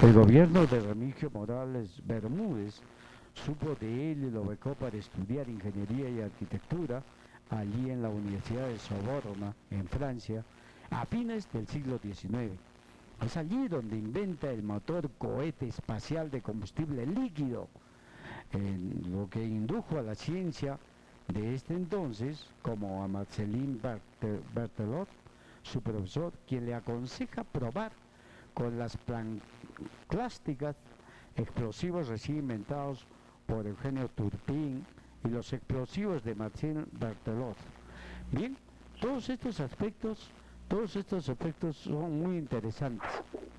El gobierno de Remigio Morales Bermúdez supo de él y lo becó para estudiar ingeniería y arquitectura allí en la Universidad de Soborna, en Francia, a fines del siglo XIX. Es allí donde inventa el motor cohete espacial de combustible líquido, lo que indujo a la ciencia de este entonces, como a Marcelin Berthelot, su profesor, quien le aconseja probar con las plásticas explosivos recién inventados por Eugenio Turpin y los explosivos de Martín Bertelot. Bien, todos estos aspectos, todos estos aspectos son muy interesantes.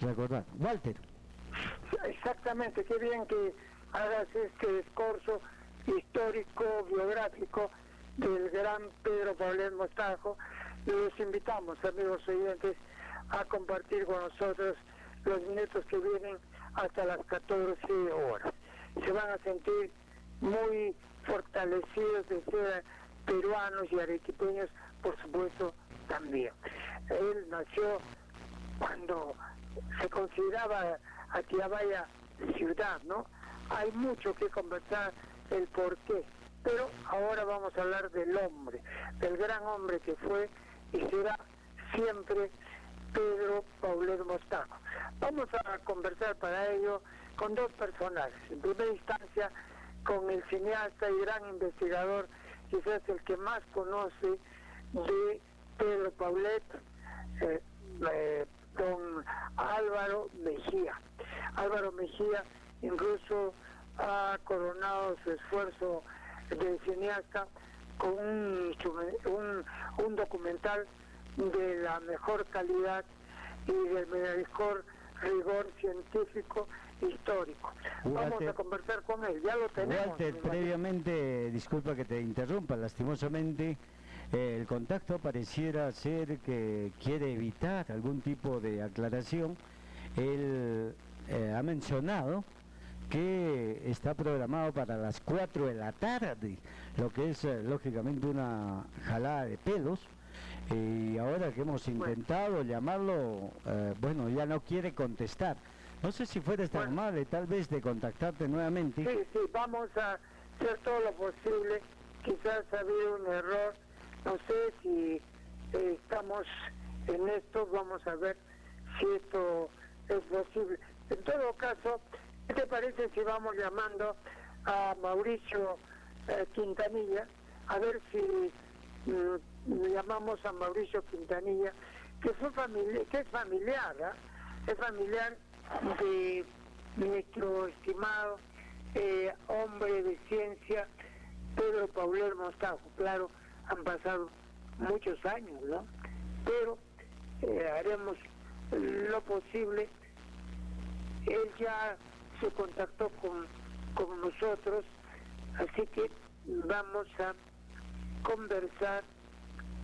Recordar, Walter. Exactamente, qué bien que hagas este discurso histórico, biográfico del gran Pedro Pablo Mostajo. Y los invitamos, amigos oyentes, a compartir con nosotros los minutos que vienen hasta las 14 horas. Se van a sentir muy fortalecidos de ser peruanos y arequipeños, por supuesto, también. Él nació cuando se consideraba Atiabaya ciudad, ¿no? Hay mucho que conversar el por qué, pero ahora vamos a hablar del hombre, del gran hombre que fue y será siempre Pedro Paulet Mostajo. Vamos a conversar para ello con dos personajes. En primera instancia, con el cineasta y gran investigador, quizás el que más conoce de Pedro Paulet, eh, eh, don Álvaro Mejía. Álvaro Mejía incluso ha coronado su esfuerzo de cineasta con un, un documental de la mejor calidad y del mejor rigor científico histórico. Vamos a conversar con él, ya lo tenemos. Walter, previamente, disculpa que te interrumpa, lastimosamente, eh, el contacto pareciera ser que quiere evitar algún tipo de aclaración. Él eh, ha mencionado que está programado para las 4 de la tarde, lo que es eh, lógicamente una jalada de pelos y ahora que hemos intentado llamarlo, eh, bueno, ya no quiere contestar. No sé si fueras tan amable, tal vez, de contactarte nuevamente. Sí, sí, vamos a hacer todo lo posible. Quizás ha habido un error. No sé si eh, estamos en esto, vamos a ver si esto es posible. En todo caso, ¿qué te parece si vamos llamando a Mauricio eh, Quintanilla a ver si mm, llamamos a Mauricio Quintanilla, que, fue familia, que es familiar, ¿ah? es familiar de nuestro estimado eh, hombre de ciencia, Pedro Pauler Mostajo. Claro, han pasado muchos años, ¿no? Pero eh, haremos lo posible. Él ya se contactó con, con nosotros, así que vamos a conversar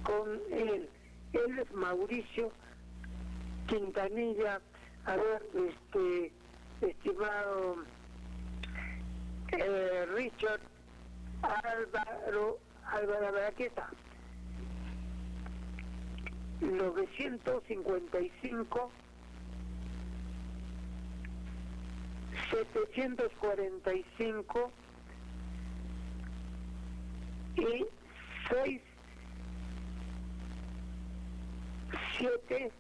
con él. Él es Mauricio Quintanilla. A ver, este, estimado eh, Richard Álvaro, Álvaro, está. 955 745 y 6 7,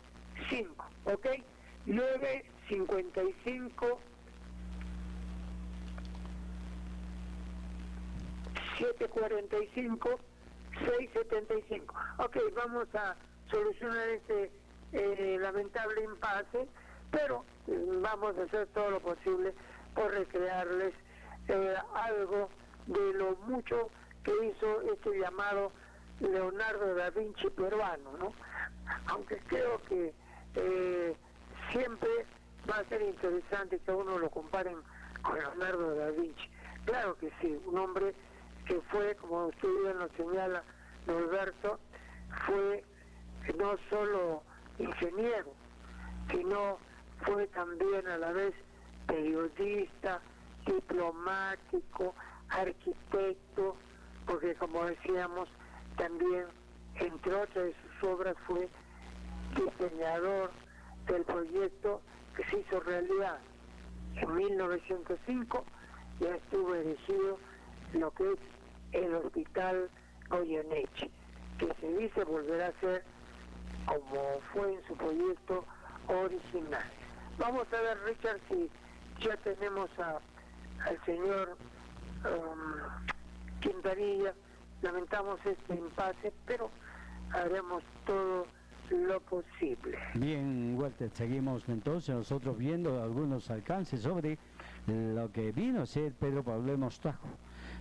5, ¿ok? 9, 55, 745, 675. Ok, vamos a solucionar este eh, lamentable impasse, pero mm, vamos a hacer todo lo posible por recrearles eh, algo de lo mucho que hizo este llamado Leonardo da Vinci peruano, ¿no? Aunque creo que eh, siempre va a ser interesante que uno lo comparen con Leonardo da Vinci. Claro que sí, un hombre que fue, como usted bien lo señala, Norberto, fue no solo ingeniero, sino fue también a la vez periodista, diplomático, arquitecto, porque como decíamos, también entre otras obras fue diseñador del proyecto que se hizo realidad En 1905 ya estuvo erigido lo que es el Hospital Goyeneche, que se dice volverá a ser como fue en su proyecto original. Vamos a ver, Richard, si ya tenemos a, al señor um, Quintanilla. Lamentamos este impasse, pero haremos todo lo posible. Bien, Walter, seguimos entonces nosotros viendo algunos alcances sobre lo que vino a ser Pedro Pablo Mostajo,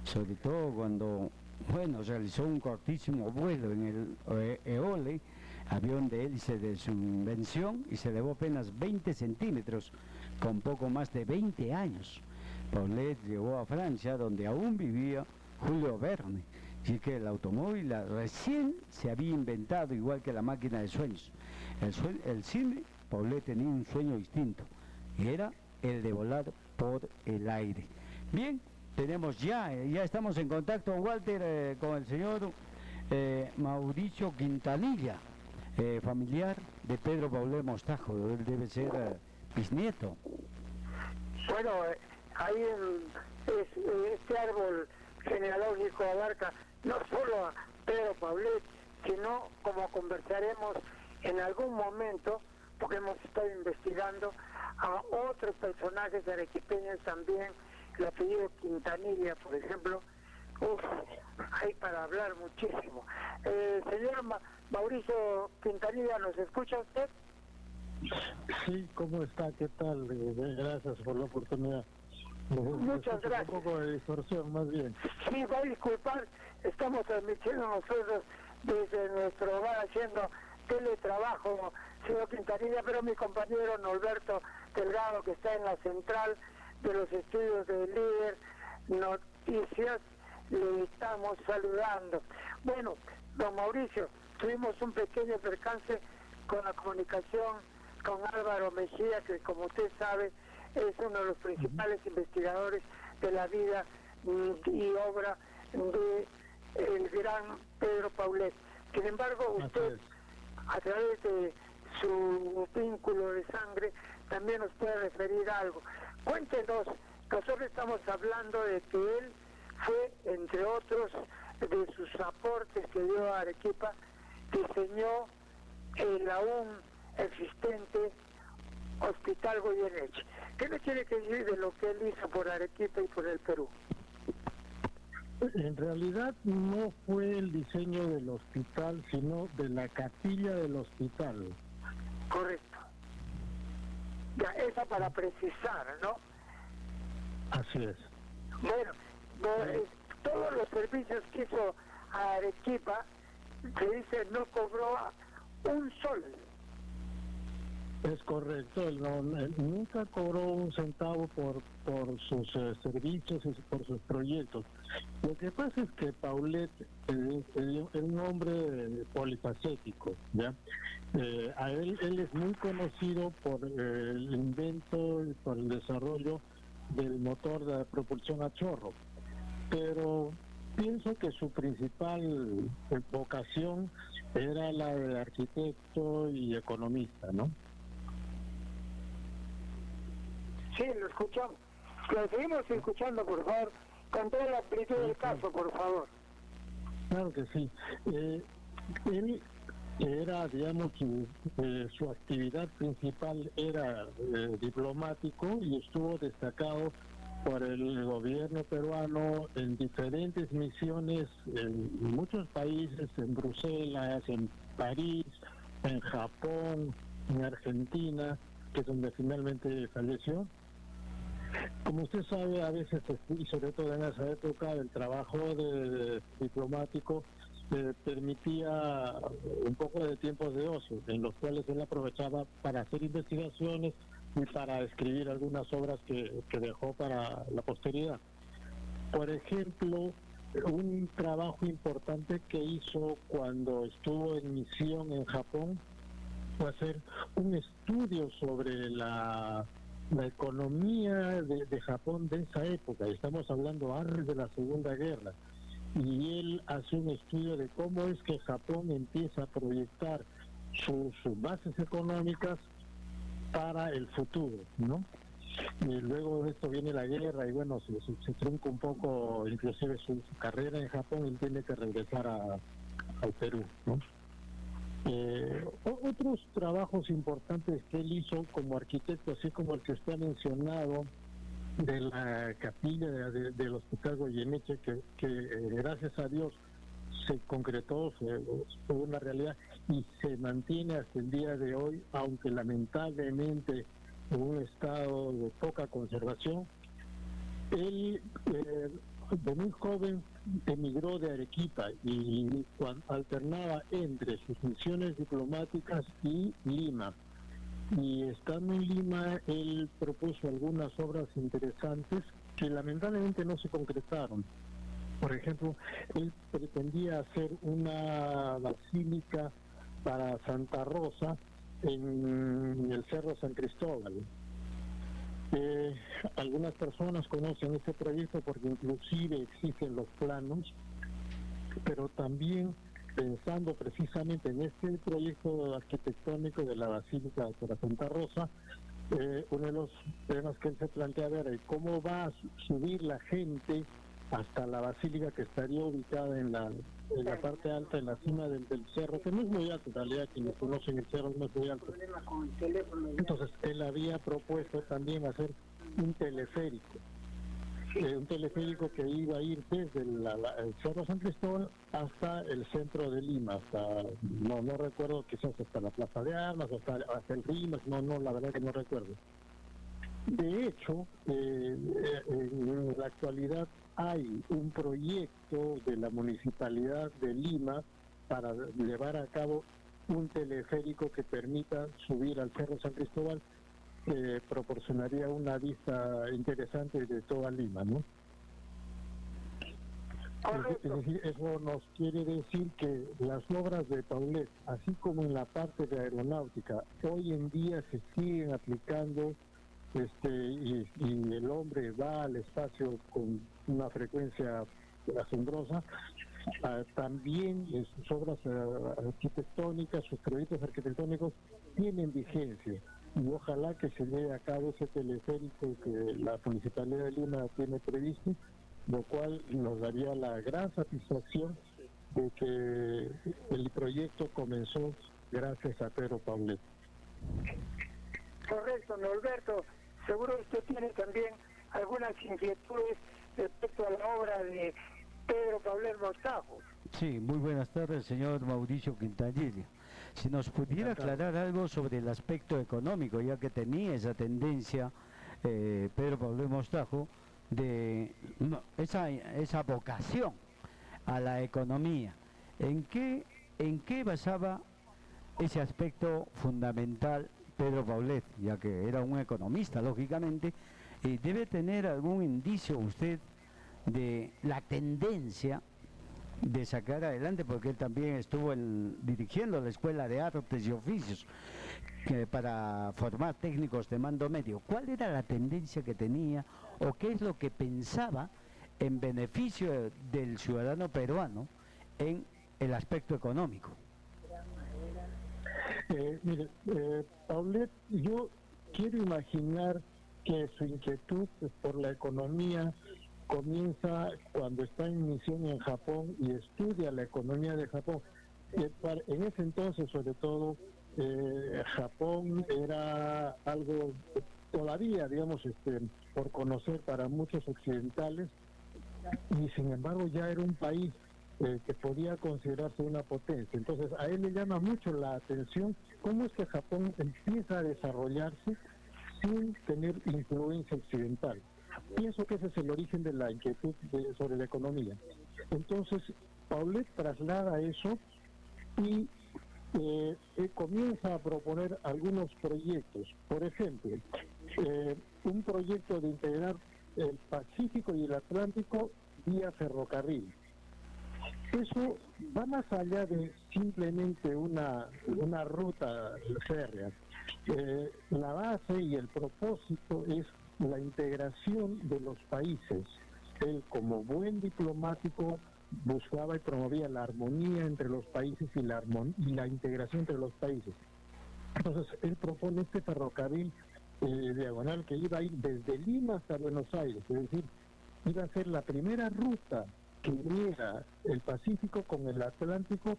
sobre todo cuando, bueno, realizó un cortísimo vuelo en el eh, Eole, avión de hélice de su invención, y se elevó apenas 20 centímetros, con poco más de 20 años. Paulet llegó a Francia, donde aún vivía Julio Verne, y que el automóvil recién se había inventado, igual que la máquina de sueños. El, el cine, Paulet tenía un sueño distinto, y era el de volar por el aire. Bien, tenemos ya, eh, ya estamos en contacto, Walter, eh, con el señor eh, Mauricio Quintanilla, familiar de Pedro Paulet Mostajo, él debe ser bisnieto. Bueno, ahí en, este árbol genealógico abarca no solo a Pedro Paulet, sino como conversaremos en algún momento, porque hemos estado investigando a otros personajes arequipeños también, el apellido Quintanilla, por ejemplo, Uf, hay para hablar muchísimo. Eh, señor Mauricio Quintanilla, ¿nos escucha usted? Sí, ¿cómo está? ¿Qué tal? Eh, gracias por la oportunidad. Muchas gracias. Un poco de distorsión, más bien. Sí, va a disculpar, estamos transmitiendo nosotros desde nuestro hogar haciendo teletrabajo, señor Quintanilla, pero mi compañero Norberto Delgado, que está en la central de los estudios de líder noticias, le estamos saludando. Bueno, don Mauricio, tuvimos un pequeño percance con la comunicación con Álvaro Mejía, que como usted sabe es uno de los principales investigadores de la vida y obra de el gran Pedro Paulet. Sin embargo, usted, a través de su vínculo de sangre, también nos puede referir algo. Cuéntenos, nosotros estamos hablando de que él fue, entre otros, de sus aportes que dio a Arequipa, diseñó el aún existente Hospital Goyeneche. ¿Qué le quiere decir de lo que él hizo por Arequipa y por el Perú? En realidad no fue el diseño del hospital, sino de la capilla del hospital. Correcto. Ya, esa para precisar, ¿no? Así es. Bueno, eh, todos los servicios que hizo Arequipa, se dice, no cobró un sol es correcto, él, nunca cobró un centavo por, por sus eh, servicios y por sus proyectos. Lo que pasa es que Paulet es un hombre polifacético, ¿ya? Eh, a él, él es muy conocido por eh, el invento y por el desarrollo del motor de propulsión a chorro, pero pienso que su principal vocación era la de arquitecto y economista, ¿no? Sí, lo escuchamos. Lo seguimos escuchando, por favor, con toda la amplitud del caso, por favor. Claro que sí. Eh, él era, digamos, su, eh, su actividad principal era eh, diplomático y estuvo destacado por el gobierno peruano en diferentes misiones en muchos países, en Bruselas, en París, en Japón, en Argentina, que es donde finalmente falleció. Como usted sabe, a veces, y sobre todo en esa época, el trabajo de, diplomático eh, permitía un poco de tiempos de ocio, en los cuales él aprovechaba para hacer investigaciones y para escribir algunas obras que, que dejó para la posteridad. Por ejemplo, un trabajo importante que hizo cuando estuvo en misión en Japón fue hacer un estudio sobre la la economía de, Japón de esa época, estamos hablando antes de la Segunda Guerra, y él hace un estudio de cómo es que Japón empieza a proyectar sus bases económicas para el futuro, ¿no? y luego de esto viene la guerra y bueno, se, se, trunca un poco inclusive su, carrera en Japón y tiene que regresar a, al Perú, ¿no? Eh, otros trabajos importantes que él hizo como arquitecto, así como el que ha mencionado, de la capilla del Hospital Goyeneche, que, eh, gracias a Dios se concretó, fue una realidad y se mantiene hasta el día de hoy, aunque lamentablemente en un estado de poca conservación. Él, eh, de muy joven, emigró de Arequipa y alternaba entre sus misiones diplomáticas y Lima. Y estando en Lima, él propuso algunas obras interesantes que lamentablemente no se concretaron. Por ejemplo, él pretendía hacer una basílica para Santa Rosa en el Cerro San Cristóbal. Eh, algunas personas conocen este proyecto porque inclusive existen los planos, pero también pensando precisamente en este proyecto arquitectónico de la Basílica de Santa Rosa, eh, uno de los temas que él se plantea ver es cómo va a subir la gente hasta la basílica que estaría ubicada en la, en la parte alta, en la cima del, cerro, que no es muy alto en realidad, quienes conocen el cerro no es muy alto. Entonces él había propuesto también hacer un teleférico, eh, un teleférico que iba a ir desde el Cerro San Cristóbal hasta el centro de Lima, hasta, no, no recuerdo, quizás hasta la Plaza de Armas, hasta, hasta el Rimas, no, no, la verdad que no recuerdo. De hecho, eh, eh, en la actualidad hay un proyecto de la Municipalidad de Lima para llevar a cabo un teleférico que permita subir al Cerro San Cristóbal, que proporcionaría una vista interesante de toda Lima, ¿no? Es decir, eso nos quiere decir que las obras de Paulet, así como en la parte de aeronáutica, hoy en día se siguen aplicando este, y, el hombre va al espacio con una frecuencia asombrosa, ah, también sus obras ah, arquitectónicas, sus proyectos arquitectónicos tienen vigencia y ojalá que se lleve a cabo ese teleférico que la Municipalidad de Lima tiene previsto, lo cual nos daría la gran satisfacción de que el proyecto comenzó gracias a Pedro Paulet. Correcto, Norberto. Seguro usted tiene también algunas inquietudes respecto a la obra de Pedro Pablo Mostajo. Sí, muy buenas tardes, señor Mauricio Quintanilla. Si nos pudiera aclarar algo sobre el aspecto económico, ya que tenía esa tendencia eh, Pedro Pablo Mostajo de esa, esa vocación a la economía. ¿En qué, ¿En qué basaba ese aspecto fundamental Pedro Paulet, ya que era un economista, lógicamente, y debe tener algún indicio usted de la tendencia de sacar adelante, porque él también estuvo dirigiendo la Escuela de Artes y Oficios para formar técnicos de mando medio. ¿Cuál era la tendencia que tenía o qué es lo que pensaba en beneficio del ciudadano peruano en el aspecto económico? Eh, mire, eh, yo quiero imaginar que su inquietud por la economía comienza cuando está en misión en Japón y estudia la economía de Japón. Eh, en ese entonces, sobre todo, eh, Japón era algo todavía, digamos, este, por conocer para muchos occidentales, y sin embargo ya era un país eh, que podía considerarse una potencia. Entonces a él le llama mucho la atención cómo es que Japón empieza a desarrollarse sin tener influencia occidental. Pienso que ese es el origen de la inquietud sobre la economía. Entonces, Paulet traslada eso y eh, eh, comienza a proponer algunos proyectos. Por ejemplo, un proyecto de integrar el Pacífico y el Atlántico vía ferrocarril. Eso va más allá de simplemente una, una ruta férrea. Eh, la base y el propósito es la integración de los países. Él como buen diplomático buscaba y promovía la armonía entre los países y la, y la integración entre los países. Entonces, él propone este ferrocarril eh, diagonal que iba a ir desde Lima hasta Buenos Aires, es decir, iba a ser la primera ruta que uniera el Pacífico con el Atlántico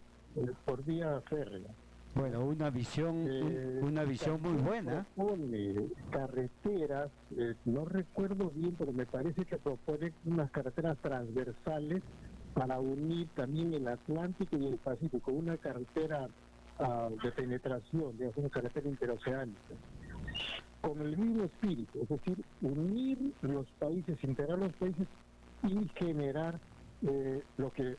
por vía férrea. Bueno, una visión, Eh, una visión muy buena. Propone carreteras, eh, no recuerdo bien, pero me parece que propone unas carreteras transversales para unir también el Atlántico y el Pacífico, una carretera ah, de penetración, digamos, una carretera interoceánica, con el mismo espíritu, es decir, unir los países, integrar los países y generar eh, lo que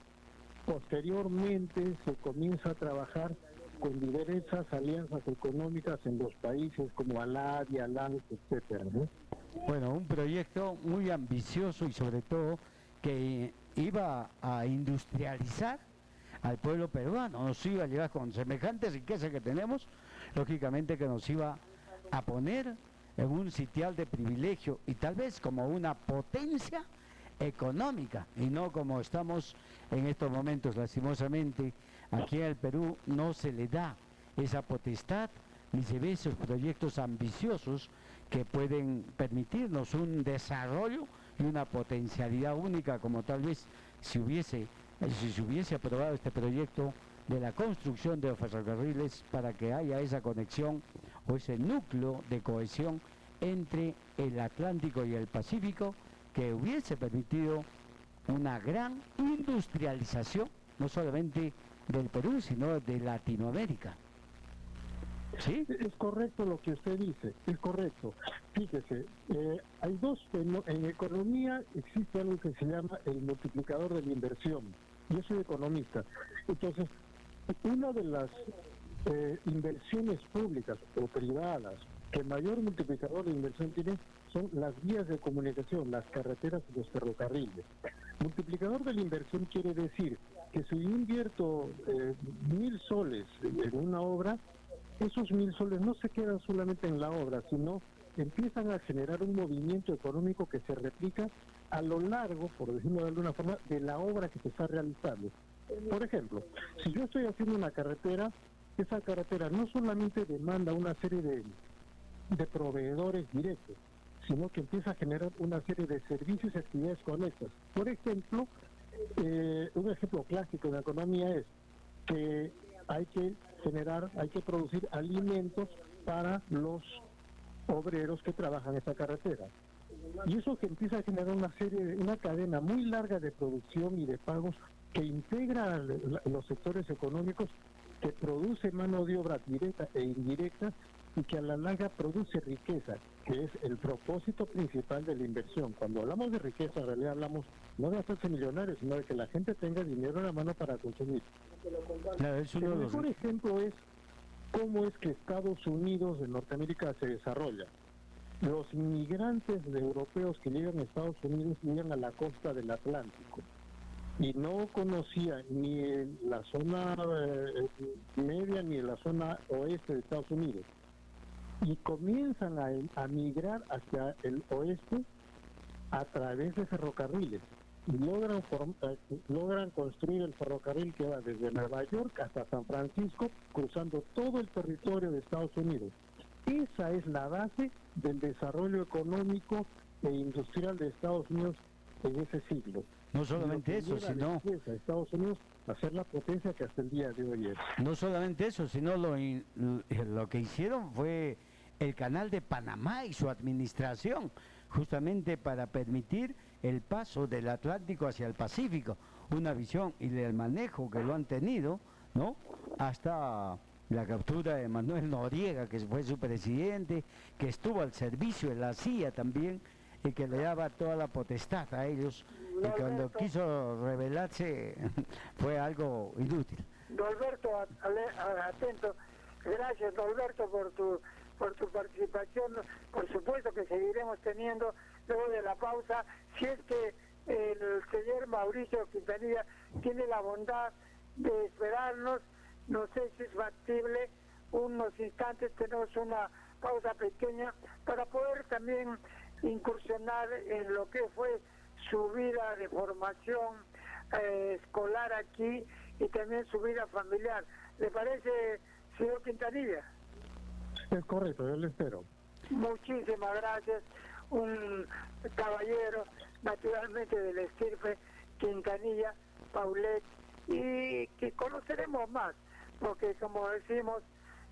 posteriormente se comienza a trabajar con diversas alianzas económicas en los países como Aladia, Alan, etcétera, ¿no? Bueno, un proyecto muy ambicioso y sobre todo que iba a industrializar al pueblo peruano, nos iba a llevar con semejantes riquezas que tenemos, lógicamente que nos iba a poner en un sitial de privilegio y tal vez como una potencia económica y no como estamos en estos momentos lastimosamente aquí en el Perú no se le da esa potestad ni se ve esos proyectos ambiciosos que pueden permitirnos un desarrollo y una potencialidad única como tal vez si hubiese si se hubiese aprobado este proyecto de la construcción de los ferrocarriles para que haya esa conexión o ese núcleo de cohesión entre el Atlántico y el Pacífico que hubiese permitido una gran industrialización, no solamente del Perú, sino de Latinoamérica. ¿Sí? Es correcto lo que usted dice, es correcto. Fíjese, eh, hay dos, en economía existe algo que se llama el multiplicador de la inversión. Yo soy economista. Entonces, una de las eh, inversiones públicas o privadas que mayor multiplicador de inversión tiene son las vías de comunicación, las carreteras y los ferrocarriles. Multiplicador de la inversión quiere decir que si yo invierto eh, mil soles en una obra, esos mil soles no se quedan solamente en la obra, sino empiezan a generar un movimiento económico que se replica a lo largo, por decirlo de alguna forma, de la obra que se está realizando. Por ejemplo, si yo estoy haciendo una carretera, esa carretera no solamente demanda una serie de, de proveedores directos, sino que empieza a generar una serie de servicios y actividades conectas. Por ejemplo, eh, un ejemplo clásico de economía es que hay que generar, hay que producir alimentos para los obreros que trabajan en esta carretera. Y eso que empieza a generar una serie, de- una cadena muy larga de producción y de pagos que integra la- los sectores económicos, que produce mano de obra directa e indirecta y que a la larga produce riqueza, que es el propósito principal de la inversión. Cuando hablamos de riqueza, en realidad hablamos no de hacerse millonarios, sino de que la gente tenga dinero en la mano para consumir. Claro, El mejor ejemplo es cómo es que Estados Unidos de Norteamérica se desarrolla. Los inmigrantes de europeos que llegan a Estados Unidos llegan a la costa del Atlántico y no conocían ni en la zona eh, media ni en la zona oeste de Estados Unidos y comienzan a, a migrar hacia el oeste a través de ferrocarriles y logran, form- eh, logran construir el ferrocarril que va desde Nueva York hasta San Francisco, cruzando todo el territorio de Estados Unidos. Esa es la base del desarrollo económico e industrial de Estados Unidos en ese siglo. No solamente eso, sino... Estados Unidos a ser la potencia que hasta el día de hoy es. No solamente eso, sino lo, in- lo que hicieron fue el canal de Panamá y su administración, justamente para permitir el paso del Atlántico hacia el Pacífico, una visión y el manejo que lo han tenido, ¿no? Hasta la captura de Manuel Noriega, que fue su presidente, que estuvo al servicio de la CIA también y que le daba toda la potestad a ellos y cuando quiso rebelarse fue algo inútil. Norberto, atento. Gracias, Norberto, por tu por tu participación. Por supuesto que seguiremos teniendo luego de la pausa. Si es que el señor Mauricio Quintanilla tiene la bondad de esperarnos, no sé si es factible, unos instantes tenemos una pausa pequeña para poder también incursionar en lo que fue su vida de formación eh, escolar aquí y también su vida familiar. ¿Le parece, señor Quintanilla? Es correcto, yo le espero. Muchísimas gracias. Un caballero, naturalmente del estirpe Quintanilla, Paulet, y que conoceremos más, porque como decimos,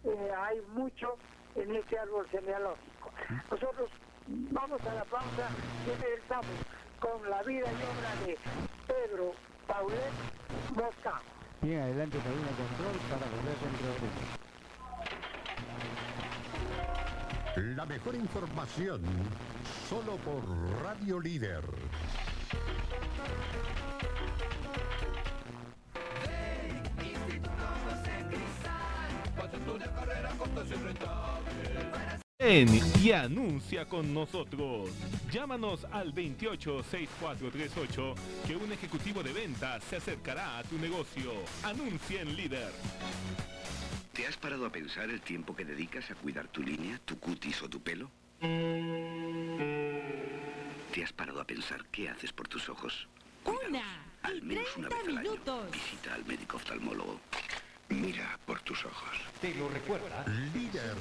eh, hay mucho en este árbol genealógico. Nosotros vamos a la pausa y regresamos con la vida y obra de Pedro Paulet Mosca. Bien, adelante cabina control para volver dentro de La mejor información solo por Radio Líder. Ven y anuncia con nosotros. Llámanos al 286438 que un ejecutivo de ventas se acercará a tu negocio. Anuncia en líder. ¿Te has parado a pensar el tiempo que dedicas a cuidar tu línea, tu cutis o tu pelo? ¿Te has parado a pensar qué haces por tus ojos? Cuídalos, Una al y menos una vez 30 al año. minutos. Visita al médico oftalmólogo. Mira por tus ojos. Te lo recuerda. Líder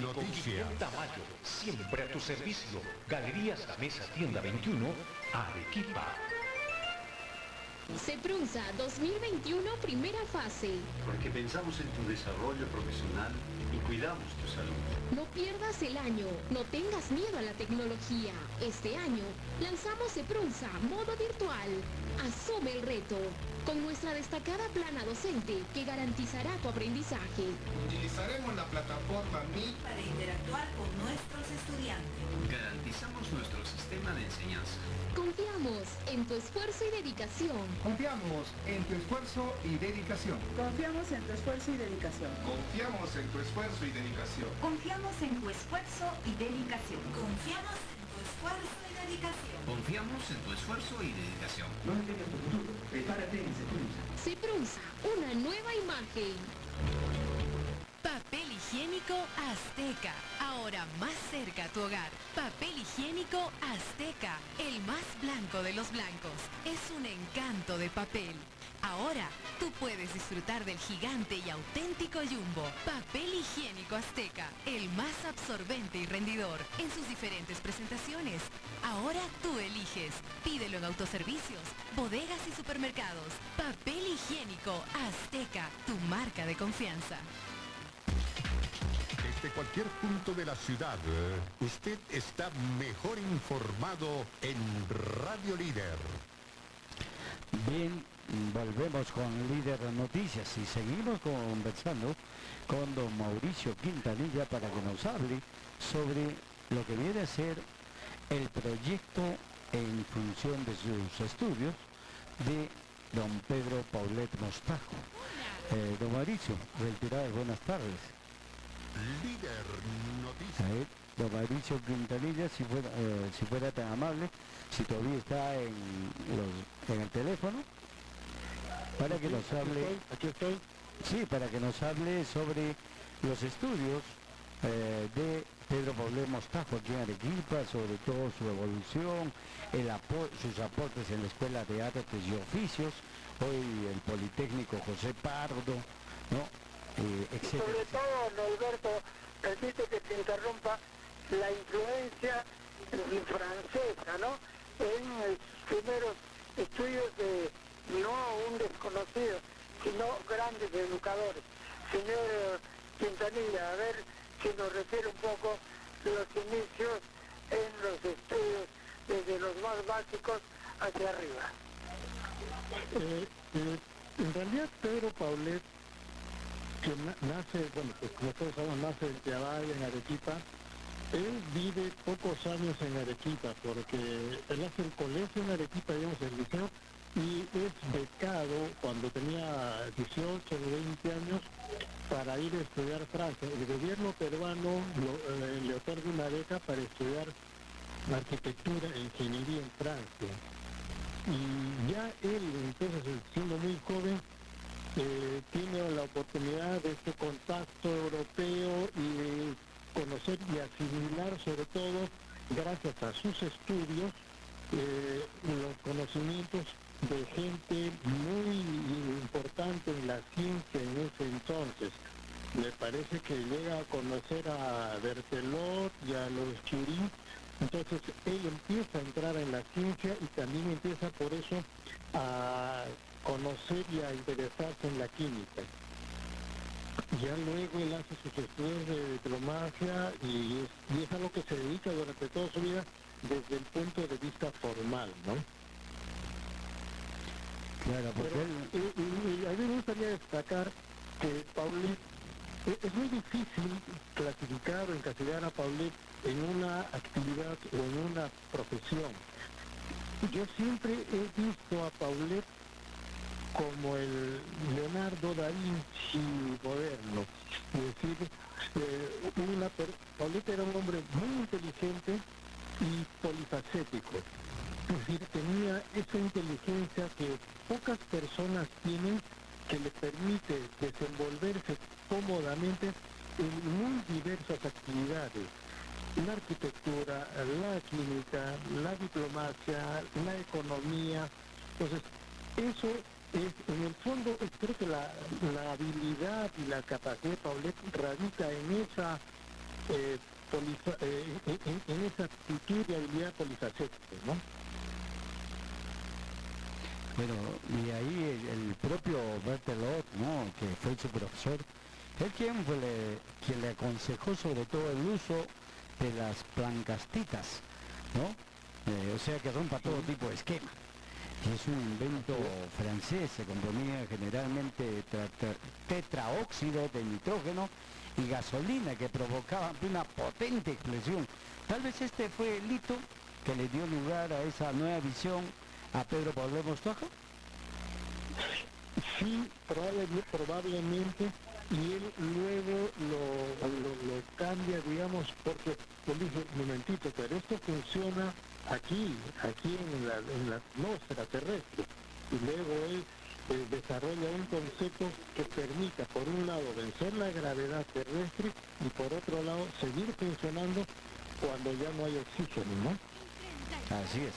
Noticias. Tamayo, siempre a tu servicio. Galerías La Mesa Tienda 21, Arequipa. Seprunza 2021 primera fase. Porque pensamos en tu desarrollo profesional y cuidamos tu salud. No pierdas el año, no tengas miedo a la tecnología. Este año lanzamos Seprunza modo virtual. Asume el reto con nuestra destacada plana docente que garantizará tu aprendizaje. Utilizaremos la plataforma Mi para interactuar con nuestros estudiantes. Garantizamos nuestro sistema de enseñanza. Confiamos en tu esfuerzo y dedicación. Confiamos en tu esfuerzo y dedicación. Confiamos en tu esfuerzo y dedicación. Confiamos en tu esfuerzo y dedicación. Confiamos en tu esfuerzo y dedicación. Confiamos en tu esfuerzo y dedicación. Confiamos en tu esfuerzo y dedicación. No detengas tu futuro. Prepárate en Seprunza. Seprunza, una nueva imagen. Papel higiénico Azteca, ahora más cerca a tu hogar. Papel higiénico Azteca, el más blanco de los blancos. Es un encanto de papel. Ahora tú puedes disfrutar del gigante y auténtico Jumbo. Papel higiénico Azteca, el más absorbente y rendidor en sus diferentes presentaciones. Ahora tú eliges. Pídelo en autoservicios, bodegas y supermercados. Papel higiénico Azteca, tu marca de confianza. Desde cualquier punto de la ciudad, eh, usted está mejor informado en Radio Líder. Bien, volvemos con Líder Noticias y seguimos conversando con don Mauricio Quintanilla para que nos hable sobre lo que viene a ser el proyecto en función de sus estudios de don Pedro Paulet Mostajo. Eh, don Mauricio, reiteradas buenas tardes. Líder Noticias. don Mauricio Quintanilla, si fuera, eh, si fuera tan amable, si todavía está en, los- en el teléfono, para que nos hable, Aquí estoy. sí, para que nos hable sobre los estudios eh, de Pedro Pablo Mostajo aquí en Arequipa, sobre todo su evolución, el apo- sus aportes en la Escuela de Artes y Oficios, hoy el Politécnico José Pardo, ¿no? Eh, etcétera. Sobre todo, Norberto, permite que te interrumpa la influencia francesa, ¿no? En los primeros estudios de no un desconocido, sino grandes educadores. Señor Quintanilla, a ver si nos refiere un poco los inicios en los estudios desde los más básicos hacia arriba. Eh, eh, en realidad Pedro Paulet, que na- nace, bueno, pues como todos sabemos, nace en Tiabaya, en Arequipa, él vive pocos años en Arequipa, porque él hace el colegio en Arequipa, digamos, el liceo, y es becado cuando tenía 18 o 20 años para ir a estudiar Francia. El gobierno peruano lo- eh, le otorga una beca para estudiar arquitectura e ingeniería en Francia. Y ya él, entonces, siendo muy joven, eh, tiene la oportunidad de este contacto europeo y de conocer y asimilar sobre todo, gracias a sus estudios, eh, los conocimientos de gente muy importante en la ciencia en ese entonces. me parece que llega a conocer a Bertelot y a los Curie, entonces él empieza a entrar en la ciencia y también empieza por eso a conocer y a interesarse en la química. Ya luego él hace sus estudios de diplomacia y es, y es a lo que se dedica durante toda su vida desde el punto de vista formal, ¿no? Claro, porque Pero, y, y- y a mí me gustaría destacar que Paulet, e- es muy difícil clasificar o encasillar a Paulet en una actividad o en una profesión. Yo siempre he visto a Paulet como el Leonardo da Vinci moderno. Es decir, eh, una per- Paulet era un hombre muy inteligente y polifacético. Es decir, tenía esa inteligencia que pocas personas tienen que le permite desenvolverse cómodamente en muy diversas actividades. La arquitectura, la química, la diplomacia, la economía. Entonces, eso es, en el fondo, creo que la, la habilidad y la capacidad de Paulet radica en esa eh, polifa- eh, esa actitud y habilidad polifacética, ¿no? Bueno, y ahí el, el propio Bertelot, ¿no? que fue su profesor, él quien fue le, quien le aconsejó sobre todo el uso de las plancastitas, ¿no? Eh, o sea que para todo tipo de esquema. Y es un invento francés, se componía generalmente tetraóxido de nitrógeno y gasolina que provocaba una potente explosión. Tal vez este fue el hito que le dio lugar a esa nueva visión a Pedro Pablo Mostajo. Sí, probable- probablemente, y él luego lo, lo- lo cambia, digamos, porque él dice, un momentito, pero esto funciona aquí, aquí en la, en la atmósfera terrestre. Y luego él eh, desarrolla un concepto que permita, por un lado, vencer la gravedad terrestre y por otro lado, seguir funcionando cuando ya no hay oxígeno, ¿no? Así es.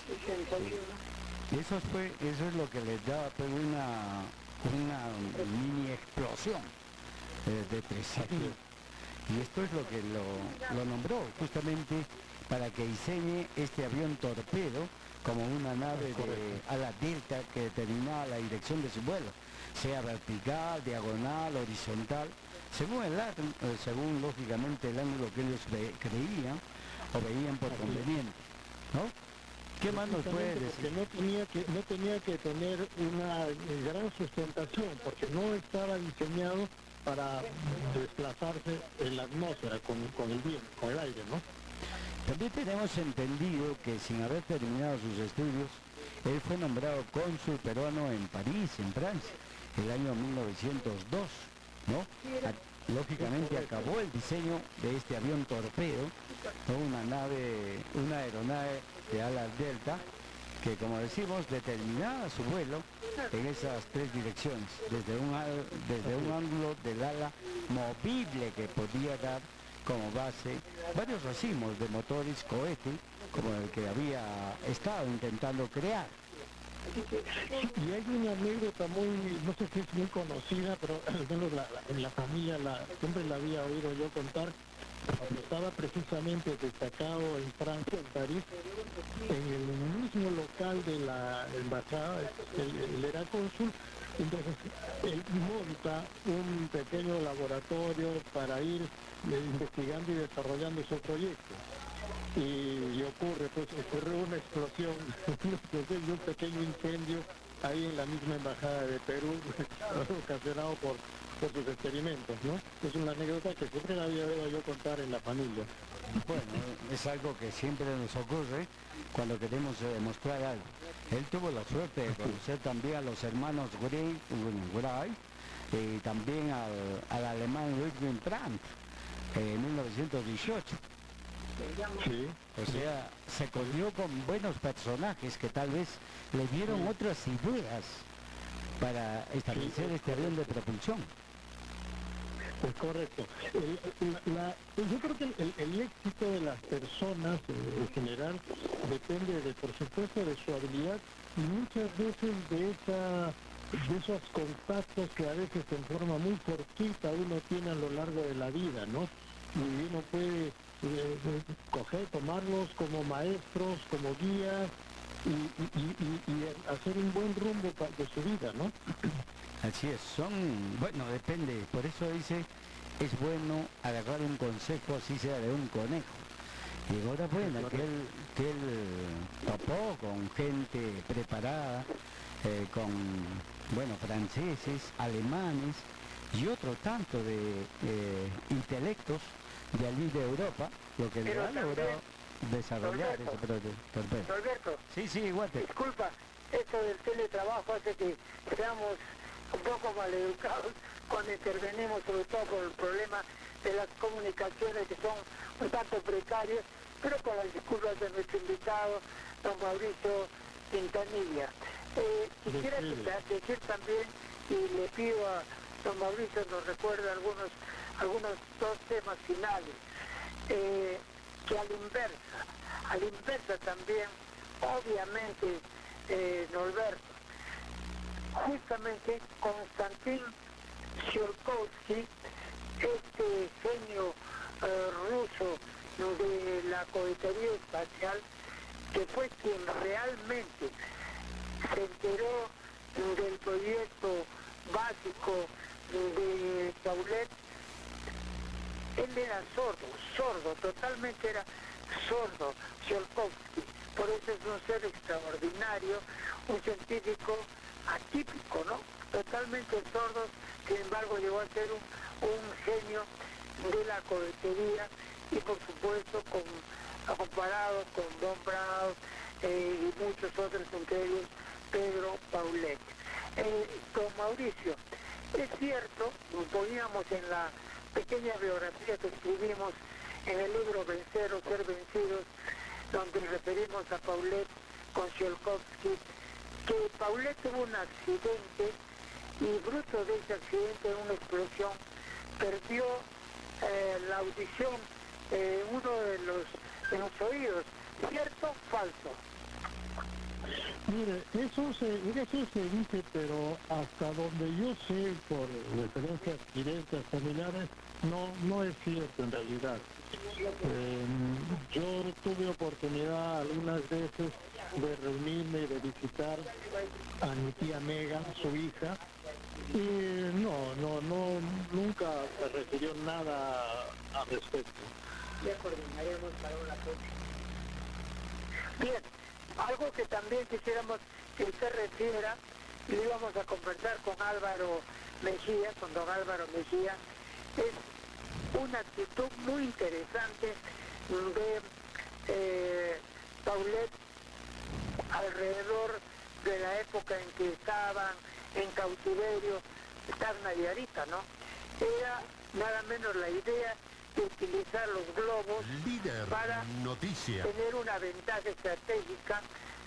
Eso fue, eso es lo que les da pues, una, una mini explosión eh, de triciclo. Y esto es lo que lo, lo nombró justamente para que diseñe este avión torpedo como una nave de ala delta que determinaba la dirección de su vuelo, sea vertical, diagonal, horizontal, según el eh, según lógicamente el ángulo que ellos cre- creían o veían por conveniente. ¿no? ¿Qué más nos puede decir? no tenía que no tenía que tener una eh, gran sustentación porque no estaba diseñado para desplazarse en la atmósfera con, con el viento, con el aire, ¿no? También tenemos entendido que sin haber terminado sus estudios, él fue nombrado cónsul peruano en París, en Francia, el año 1902, ¿no? A- lógicamente acabó el diseño de este avión torpedo, una nave, una aeronave de alas delta, que como decimos determinaba su vuelo en esas tres direcciones, desde un, desde un ángulo del ala movible que podía dar como base varios racimos de motores cohete, como el que había estado intentando crear. Y hay una anécdota muy, no sé si es muy conocida, pero al menos la- la- en la familia la, siempre la había oído yo contar, cuando estaba precisamente destacado en Francia, en París, en el mismo local de la embajada, él, era cónsul, entonces él monta un pequeño laboratorio para ir eh, investigando y desarrollando su proyecto. Y, ocurre, pues ocurrió una explosión, un pequeño incendio ahí en la misma embajada de Perú, ocasionado por, por sus experimentos, ¿no? Es una anécdota que siempre la había oído yo contar en la familia. Bueno, es algo que siempre nos ocurre cuando queremos eh, demostrar algo. Él tuvo la suerte de conocer también a los hermanos Gray, Gray, y también al, al alemán Ludwig Brandt eh, en 1918. Sí. O sea, se corrió con buenos personajes que tal vez le dieron otras ideas para establecer este avión de propulsión. Es correcto. El- la- la- yo creo que el, el éxito de las personas eh, en general depende, de, por supuesto, de su habilidad y muchas veces de esa de esos contactos que a veces en forma muy fortuita uno tiene a lo largo de la vida, ¿no? Y uno puede coger, tomarlos como maestros, como guías y, hacer un buen rumbo de su vida, ¿no? Así es, son, bueno, depende, por eso dice, es bueno agarrar un consejo, así sea de un conejo. Y ahora bueno, que él, que él topó con gente preparada, eh, con, bueno, franceses, alemanes y otro tanto de eh, intelectos de allí de Europa, lo que le ha logrado desarrollar ese proyecto. Alberto, sí, sí, igual Disculpa, esto del teletrabajo hace que seamos un poco maleducados cuando intervenimos, sobre todo por el problema de las comunicaciones que son un tanto precarias, pero con las disculpas de nuestro invitado, don Mauricio Quintanilla. Eh, quisiera decir también, y le pido a don Mauricio nos recuerde algunos, algunos dos temas finales, eh, que a la inversa, a la inversa también, obviamente, eh, Norberto, justamente Konstantin Tsiolkovsky, este genio eh, ruso de la cohetería espacial, que fue quien realmente se enteró del proyecto básico de Paulet, él era sordo, sordo, totalmente era sordo, Tsiolkovsky. Por eso es un ser extraordinario, un científico atípico, ¿no? Totalmente sordo, sin embargo llegó a ser un, genio de la cohetería y por supuesto con, comparado con Don Brown eh, y muchos otros, entre ellos Pedro Paulet. Eh, don Mauricio, es cierto, nos poníamos en la pequeña biografía que escribimos en el libro Vencer o Ser Vencidos, donde referimos a Paulet con Tsiolkovsky, que Paulet tuvo un accidente y bruto de ese accidente, una explosión, perdió eh, la audición eh, uno de los, de los oídos. ¿Cierto o falso? Mire, eso se, eso se dice, pero hasta donde yo sé, por referencias directas familiares, no, no es cierto en realidad. Em, yo tuve oportunidad algunas veces de reunirme y de visitar a mi tía Megan, su hija, y no, no, no, nunca se refirió nada al respecto. Ya coordinaremos para una próxima. Bien, algo que también quisiéramos que usted refiera, y íbamos a conversar con Álvaro Mejía, con don Álvaro Mejía, es una actitud muy interesante de eh, Paulet alrededor de la época en que estaban en cautiverio, estaban Nayarita, ¿no? Era nada menos la idea utilizar los globos para tener una ventaja estratégica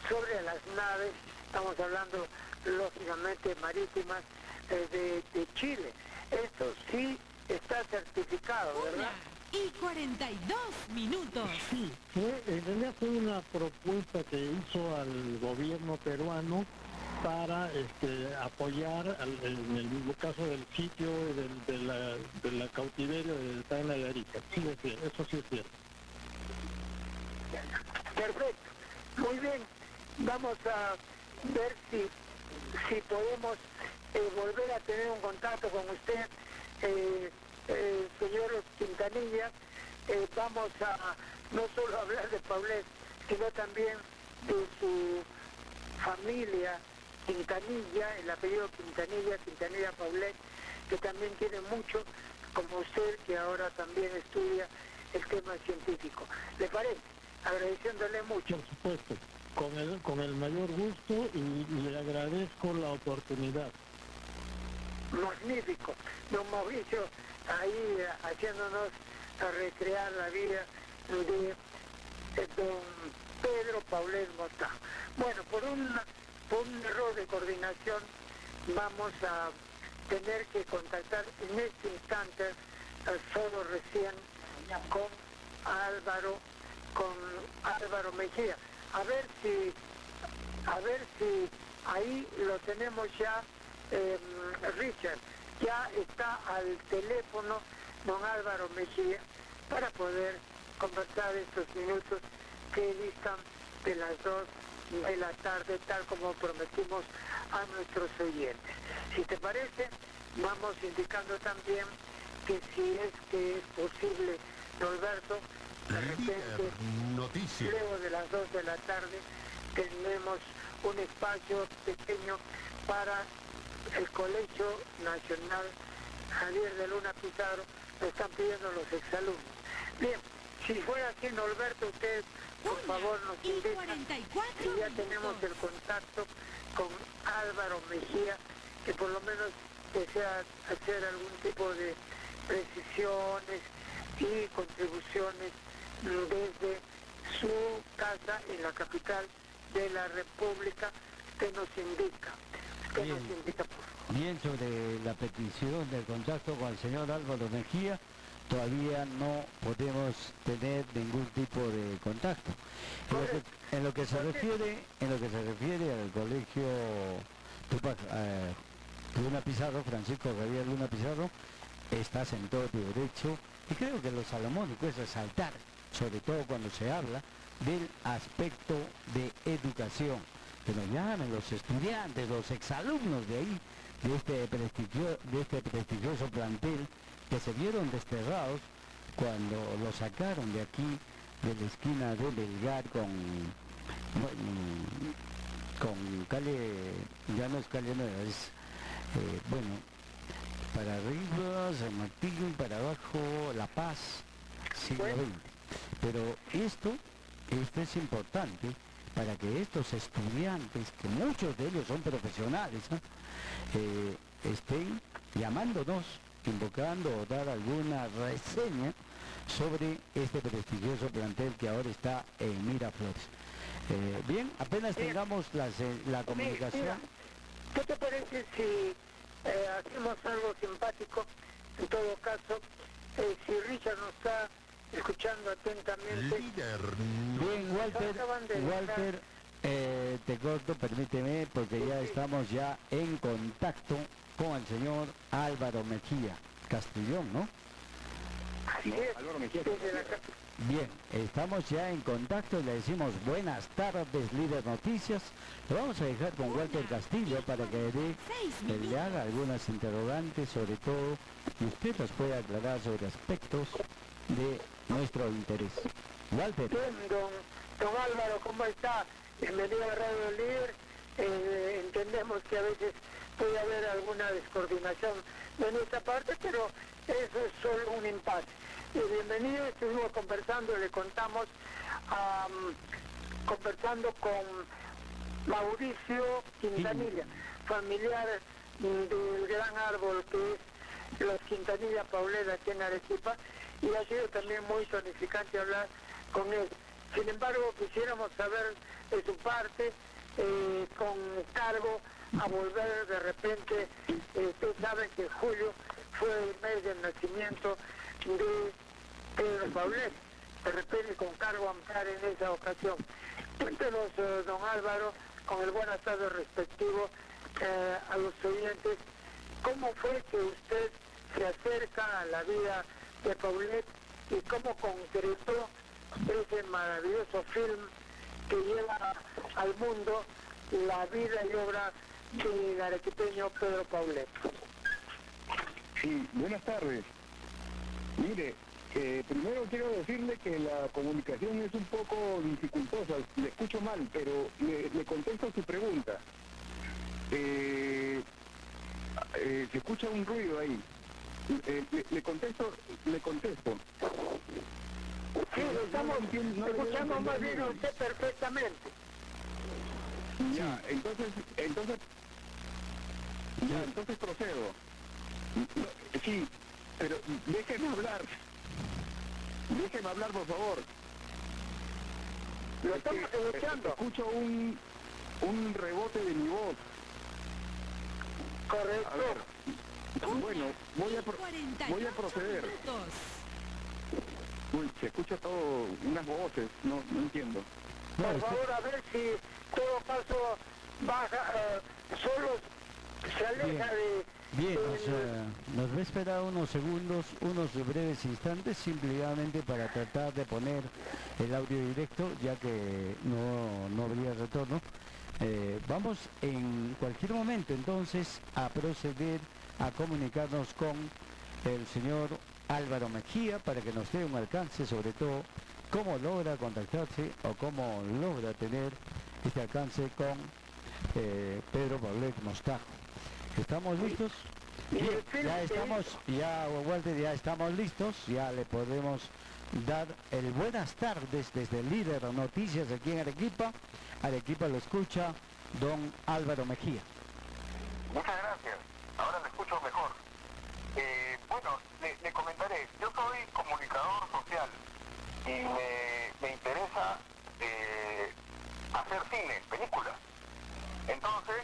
sobre las naves, estamos hablando lógicamente marítimas eh, de, Chile. Esto sí está certificado, ¿verdad? y 42 minutos. Sí, en realidad fue una propuesta que hizo al gobierno peruano para este, apoyar en el mismo caso del sitio del, de, la, de la cautiverio de Tana y Arica. Sí, eso sí es cierto. Perfecto. Muy bien. Vamos a ver si, si podemos eh, volver a tener un contacto con usted, eh, eh, señor Quintanilla. Eh, vamos a no solo hablar de Paulet, sino también de su familia, Quintanilla, el apellido Quintanilla, Quintanilla Paulet, que también tiene mucho, como usted que ahora también estudia el tema científico. ¿Le parece? Agradeciéndole mucho. Por supuesto, con el, con el mayor gusto y, le agradezco la oportunidad. Magnífico. Don Mauricio, ahí haciéndonos a recrear la vida de, don Pedro Paulet Mota. Bueno, por una por un error de coordinación vamos a tener que contactar en este instante, solo recién, con Álvaro, con Álvaro Mejía. A ver si, a ver si ahí lo tenemos ya eh, Richard, ya está al teléfono don Álvaro Mejía para poder conversar estos minutos que distan de las dos de la tarde, tal como prometimos a nuestros oyentes. Si te parece, vamos indicando también que si es que es posible, Norberto, de repente, Noticias. luego de las 2 de la tarde, tenemos un espacio pequeño para el Colegio Nacional Javier de Luna Pizarro, lo están pidiendo los exalumnos. Bien, si fuera así, Norberto, usted por favor nos indica y ya tenemos el contacto con Álvaro Mejía, que por lo menos desea hacer algún tipo de precisiones y contribuciones desde su casa en la capital de la República que nos indica. Bien. sobre la petición del contacto con el señor Álvaro Mejía, todavía no podemos tener ningún tipo de contacto. En lo que, se refiere, en lo que se refiere al colegio eh, Luna Pizarro, Francisco Javier Luna Pizarro, estás en todo tu derecho y creo que lo salomónico es resaltar, sobre todo cuando se habla del aspecto de educación, que nos llamen los estudiantes, los exalumnos de ahí, de este, prestigio- de este prestigioso plantel, que se vieron desterrados cuando lo sacaron de aquí, de la esquina de Belgar con, bueno, con calle, ya no es calle nueva, es, eh, bueno, para arriba, San Martín, para abajo, La Paz, siglo XX. Pero esto, esto es importante para que estos estudiantes, que muchos de ellos son profesionales, eh, estén llamándonos, invocando o dar alguna reseña sobre este prestigioso plantel que ahora está en Miraflores. Eh, bien, apenas tengamos la, la comunicación. ¿Qué te parece si eh, hacemos algo simpático? En todo caso, si Richard nos está escuchando atentamente. Bien, Walter, Walter, eh, te corto, permíteme, porque ya estamos ya en contacto con el señor Álvaro Mejía Castellón, ¿no? Así es, la cap- Bien, estamos ya en contacto y le decimos buenas tardes, líder noticias. Lo vamos a dejar con Walter Castillo para que le, que le haga algunas interrogantes sobre todo y usted nos pueda aclarar sobre aspectos de nuestro interés. Walter. Bien, don, don Álvaro, ¿cómo está? Bienvenido a Radio Líder. Eh, entendemos que a veces puede haber alguna descoordinación de nuestra parte, pero eso es solo un impasse. Eh, bienvenido, estuvimos conversando, le contamos, am, conversando con Mauricio Quintanilla, familiar del gran árbol que es los Quintanilla Pauleda aquí en Arequipa, y ha sido también muy tonificante hablar con él. Sin embargo, quisiéramos saber de su parte, eh, con cargo a volver de repente, eh, usted sabe que julio fue el mes del nacimiento de Pedro Paulet, de repente con cargo a ampliar en esa ocasión. Cuéntenos, eh, don Álvaro, con el buenas tardes respectivo eh, a los oyentes, ¿cómo fue que usted se acerca a la vida de Paulet y cómo concretó ese maravilloso film que lleva al mundo la vida y obra del arequipeño Pedro Paulet? Sí, buenas tardes. Mire, eh, primero quiero decirle que la comunicación es un poco dificultosa, le escucho mal, pero le, contesto su pregunta. Eh, eh, se escucha un ruido ahí. Eh, le, le contesto, le contesto. Sí, lo estamos escuchando más bien a usted perfectamente. Ya, entonces, entonces, ya, entonces procedo. No, Sí, pero déjeme hablar. Déjeme hablar, por favor. Lo estamos escuchando. Escucho un, un rebote de mi voz. Correcto. Bueno, voy a, pro- voy a proceder. Uy, se escucha todo, unas voces, no, no entiendo. Por favor, a ver si todo caso baja, eh, solo se aleja de... Bien, nos, nos va a esperar unos segundos, unos breves instantes, simplemente para tratar de poner el audio directo, ya que no, no habría retorno. Eh, vamos en cualquier momento entonces a proceder a comunicarnos con el señor Álvaro Mejía para que nos dé un alcance, sobre todo cómo logra contactarse o cómo logra tener este alcance con eh, Pedro Paulet Mostajo. ¿Estamos listos? Bien, ya estamos, ya Walter, ya estamos listos, ya le podemos dar el buenas tardes desde el líder de noticias aquí en Arequipa. Arequipa lo escucha don Álvaro Mejía. Muchas gracias. Ahora me escucho mejor. Eh, bueno, le, comentaré. Yo soy comunicador social y me, interesa eh, hacer cine, películas. Entonces,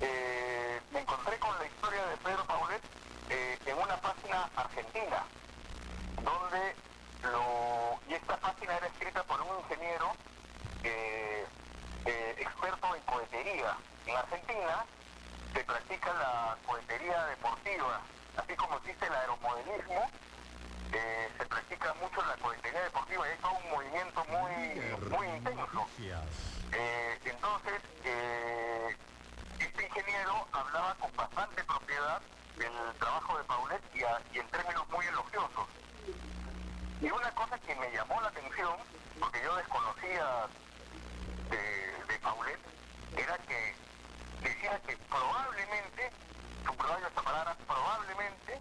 eh, me encontré con la historia de Pedro Paulet eh, en una página argentina, donde lo, y esta página era escrita por un ingeniero experto en cohetería. En Argentina se practica la cohetería deportiva, así como existe el aeromodelismo, eh, se practica mucho la cohetería deportiva y es un movimiento muy, muy intenso. Eh, entonces, eh, este ingeniero hablaba con bastante propiedad del trabajo de Paulet y, a, y en términos muy elogiosos. Y una cosa que me llamó la atención, porque yo desconocía de, de Paulet, era que decía que probablemente, probablemente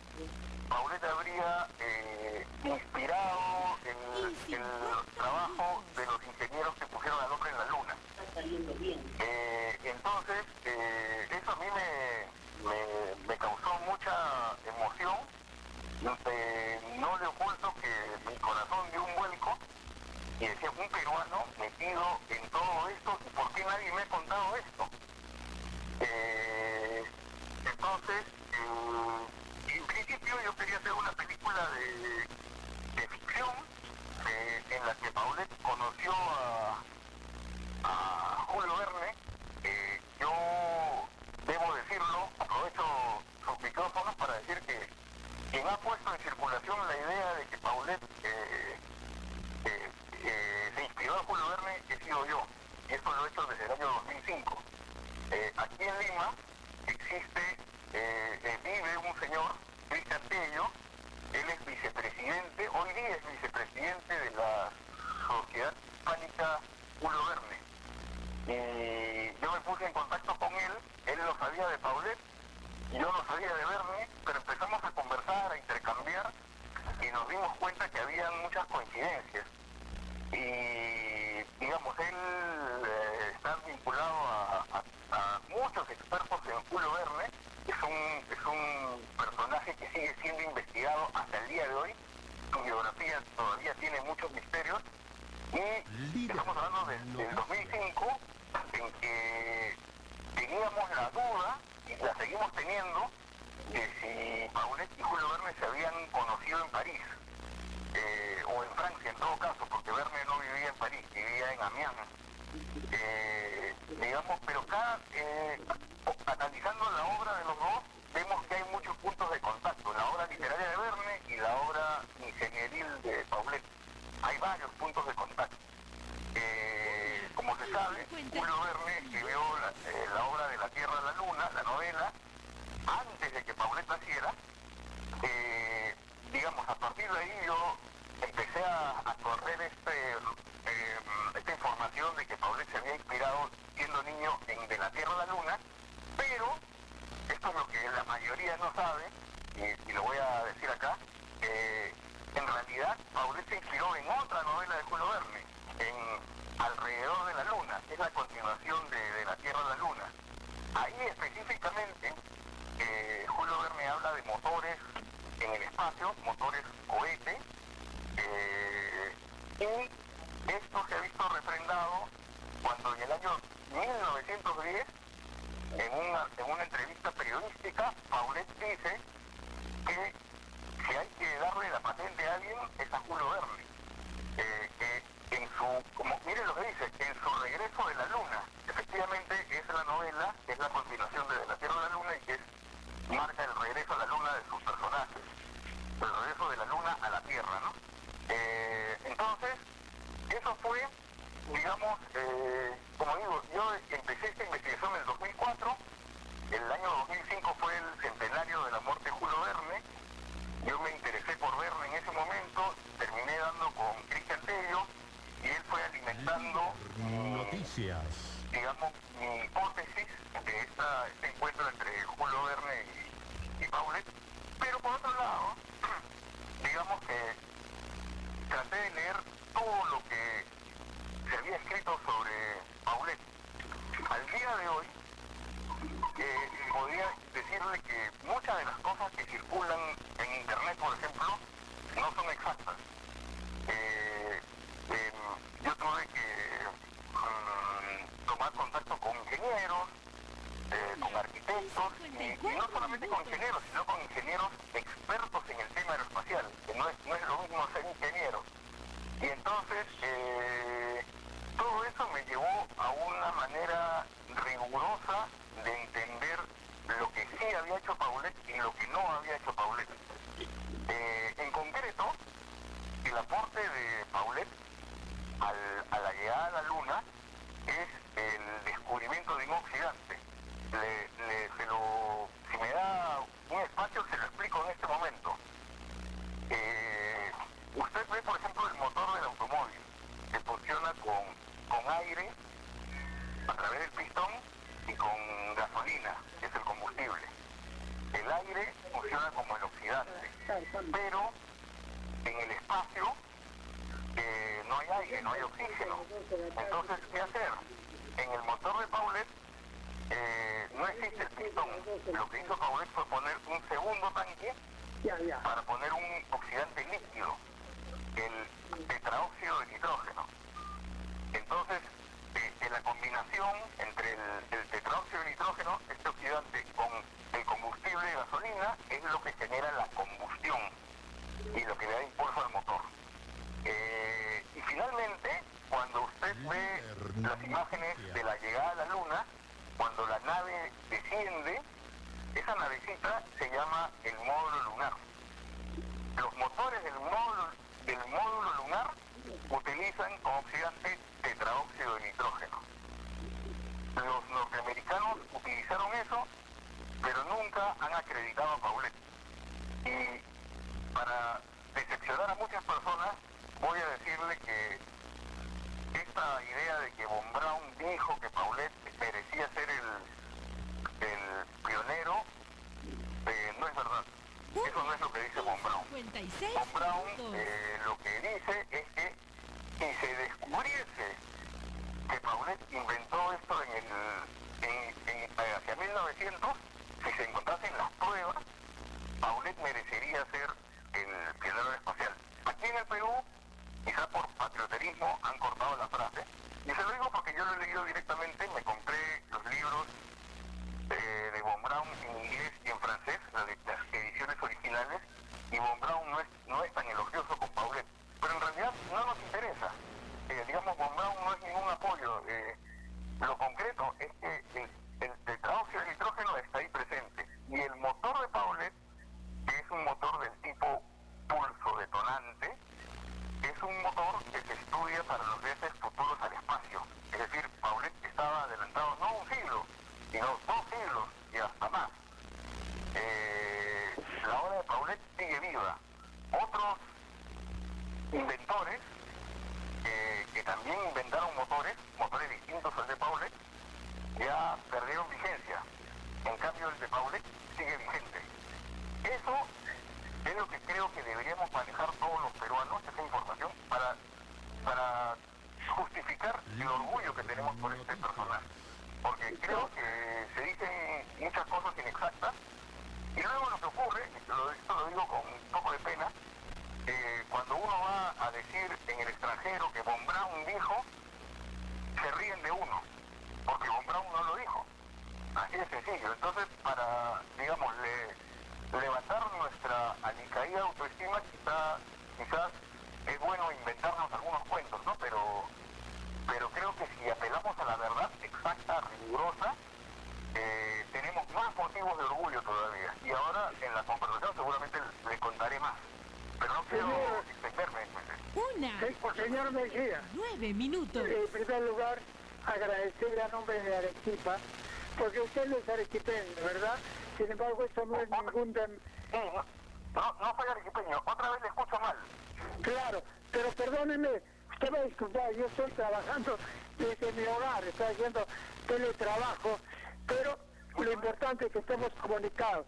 Paulet habría eh, inspirado el, el, trabajo de los ingenieros que pusieron al hombre en la luna. Eh, entonces, eh, eso a mí me, me, me, causó mucha emoción. no le oculto que mi corazón dio un vuelco y decía, un peruano metido en todo esto, ¿y por qué nadie me ha contado esto? Eh, entonces, eh, en principio yo quería hacer una película de, ficción eh, en la que Paulette conoció a, Julio Verne. Eh, yo debo decirlo, aprovecho sus micrófonos para decir que quien ha puesto en circulación la idea de que Paulette se inspiró a Julio Verne he sido yo, y esto lo he hecho desde el año 2005. Eh, aquí en Lima existe, eh, eh, vive un señor, Cristian Tello, él es vicepresidente, hoy día es vicepresidente de la Sociedad Hispánica Julio Verne. Y yo me puse en contacto con él, él lo sabía de Paulet, yo lo sabía de Verne, pero empezamos a conversar, a intercambiar, y nos dimos cuenta que había muchas coincidencias. Y, digamos, él eh, está vinculado a, muchos expertos Julio Verne, es un, es un personaje que sigue siendo investigado hasta el día de hoy, su biografía todavía tiene muchos misterios, y estamos hablando de, del 2005, en que teníamos la duda, y la seguimos teniendo, de si Paulet y Julio Verne se habían conocido en París, eh, o en Francia en todo caso, porque Verne no vivía en París, vivía en Amiens. Eh, digamos, pero acá, eh, analizando la obra de los dos, vemos que hay muchos puntos de contacto, la obra literaria de Verne y la obra ingenieril de Paulet. Hay varios puntos de contacto. Eh, como se sabe, Julio Verne escribió la, la, obra de La Tierra a la Luna, la novela, antes de que Paulet naciera. Digamos, a partir de ahí yo empecé a, correr este, información de que Paulet se había inspirado siendo niño en De la Tierra a la Luna, pero esto es lo que la mayoría no sabe, y, lo voy a decir acá, en realidad Paulet se inspiró en otra novela de Julio Verne, en Alrededor de la Luna, es la continuación de, de La Tierra a la Luna. Ahí específicamente eh, Julio Verne habla de motores en el espacio, motores cohete, eh, y esto se ha visto refrendado cuando en el año 1910, en una, en una entrevista periodística, Paulet dice que si hay que darle la patente a alguien es a Julio Verne, eh, que en su, como mire lo que dice, en su regreso de la luna, efectivamente es la novela, es la continuación de la Tierra a la Luna y que marca el regreso a la Luna de sus personajes, el regreso de la Luna a la Tierra, ¿no? Eh, entonces, fue, digamos, eh, como digo, yo empecé esta investigación en el 2004, el año 2005 fue el centenario de la muerte de Julio Verne, yo me interesé por Verne en ese momento, terminé dando con Cristian Tello y él fue alimentando Noticias. digamos, mi hipótesis de esta, este encuentro entre Julio Verne y, y Paulet. Pero por otro lado, digamos que traté de leer todo lo que se había escrito sobre Paulet. Al día de hoy, eh, podría decirle que muchas de las cosas que circulan en Internet, por ejemplo, no son exactas. Eh, em, yo tuve que mm, tomar contacto con ingenieros, eh, con arquitectos, y, y no solamente con ingenieros, sino con ingenieros expertos en el tema aeroespacial, que no es, no es lo mismo ser ingeniero. Y entonces, eh, todo eso me llevó a una manera rigurosa de entender lo que sí había hecho Paulet y lo que no había hecho Paulet. Eh, en concreto, el aporte de Paulet al- a la llegada a la Luna es el descubrimiento de un oxidante. Se lo- si me da un espacio, se lo explico en este momento. Eh, usted ve, por ejemplo, el motor del automóvil, que funciona con, con aire a través del pistón y con gasolina, que es el combustible. El aire funciona como el oxidante, pero en el espacio eh, no hay aire, no hay oxígeno. Entonces, ¿qué hacer? En el motor de Paulet eh, no existe el pistón. Lo que hizo Paulet fue poner un segundo tanque para poner un oxidante líquido, el tetraóxido de nitrógeno. Entonces, eh, en la combinación entre el, el tetraóxido de nitrógeno, este oxidante, con el combustible de gasolina, es lo que genera la combustión y lo que le da impulso al motor. Eh, y finalmente, cuando usted ve las imágenes de la llegada a la Luna, cuando la nave desciende, esa navecita se llama el módulo lunar. Los motores del módulo, del módulo lunar utilizan como oxidante tetraóxido de nitrógeno. Los norteamericanos utilizaron eso, han acreditado a Paulet. Y para decepcionar a muchas personas, voy a decirle que esta idea de que Von Braun dijo que Paulet merecía ser el, el pionero, eh, no es verdad. Eso no es lo que dice Von Braun. 56 Von Braun eh, lo que dice es que si se descubriese que Paulet inventó esto en el, en, en- hacia 1900, si se encontrasen las pruebas, Paulet merecería ser el pionero espacial. Aquí en el Perú, quizá por patrioterismo, han cortado la frase. Y se lo digo porque yo lo he leído directamente, me compré los libros eh, de Von Braun en inglés y en francés, las, de- las ediciones originales, y Von Braun no es, no es tan elogioso con Paulet. Pero en realidad no nos interesa. Eh, digamos, Von Braun no es ningún apoyo. Eh, lo concreto es que el, el tetraóxido de nitrógeno está ahí presente. Y el motor de Paulet, que es un motor del tipo pulso detonante, es un motor que se estudia para los viajes futuros al espacio. Es decir, Paulet estaba adelantado no un siglo, sino dos siglos y hasta más. Eh, la obra de Paulet sigue viva. Otros inventores eh, que también inventaron motores, motores distintos al de Paulet, ya perdieron vigencia. En cambio, el de Paulet sigue vigente. Eso es lo que creo que deberíamos manejar todos los peruanos, esa información, para, para justificar el orgullo que tenemos por este personaje. Porque creo que se dicen muchas cosas inexactas y luego lo que ocurre, esto lo, esto lo digo con un poco de pena, eh, cuando uno va a decir en el extranjero que Von Braun dijo, se ríen de uno, porque Von Braun no lo dijo. Así de sencillo. Entonces, para, digamos, le- levantar nuestra alicaída autoestima, quizá, quizás es bueno inventarnos algunos cuentos, ¿no? Pero, pero creo que si apelamos a la verdad exacta, rigurosa, eh, tenemos más motivos de orgullo todavía. Y ahora en la conversación seguramente le contaré más. Pero no quiero extenderme. Una. Sí, pues, señor Mejía. Nueve minutos. En primer lugar, agradecerle a nombre de Arequipa, porque usted no es arequipeño, ¿verdad? Sin embargo, esto no es ningún... dem- No, no soy arequipeño, otra vez le escucho mal. Claro, pero perdóneme, usted va a disculpar, yo estoy trabajando desde mi hogar, estoy haciendo teletrabajo, pero lo importante es que estemos comunicados.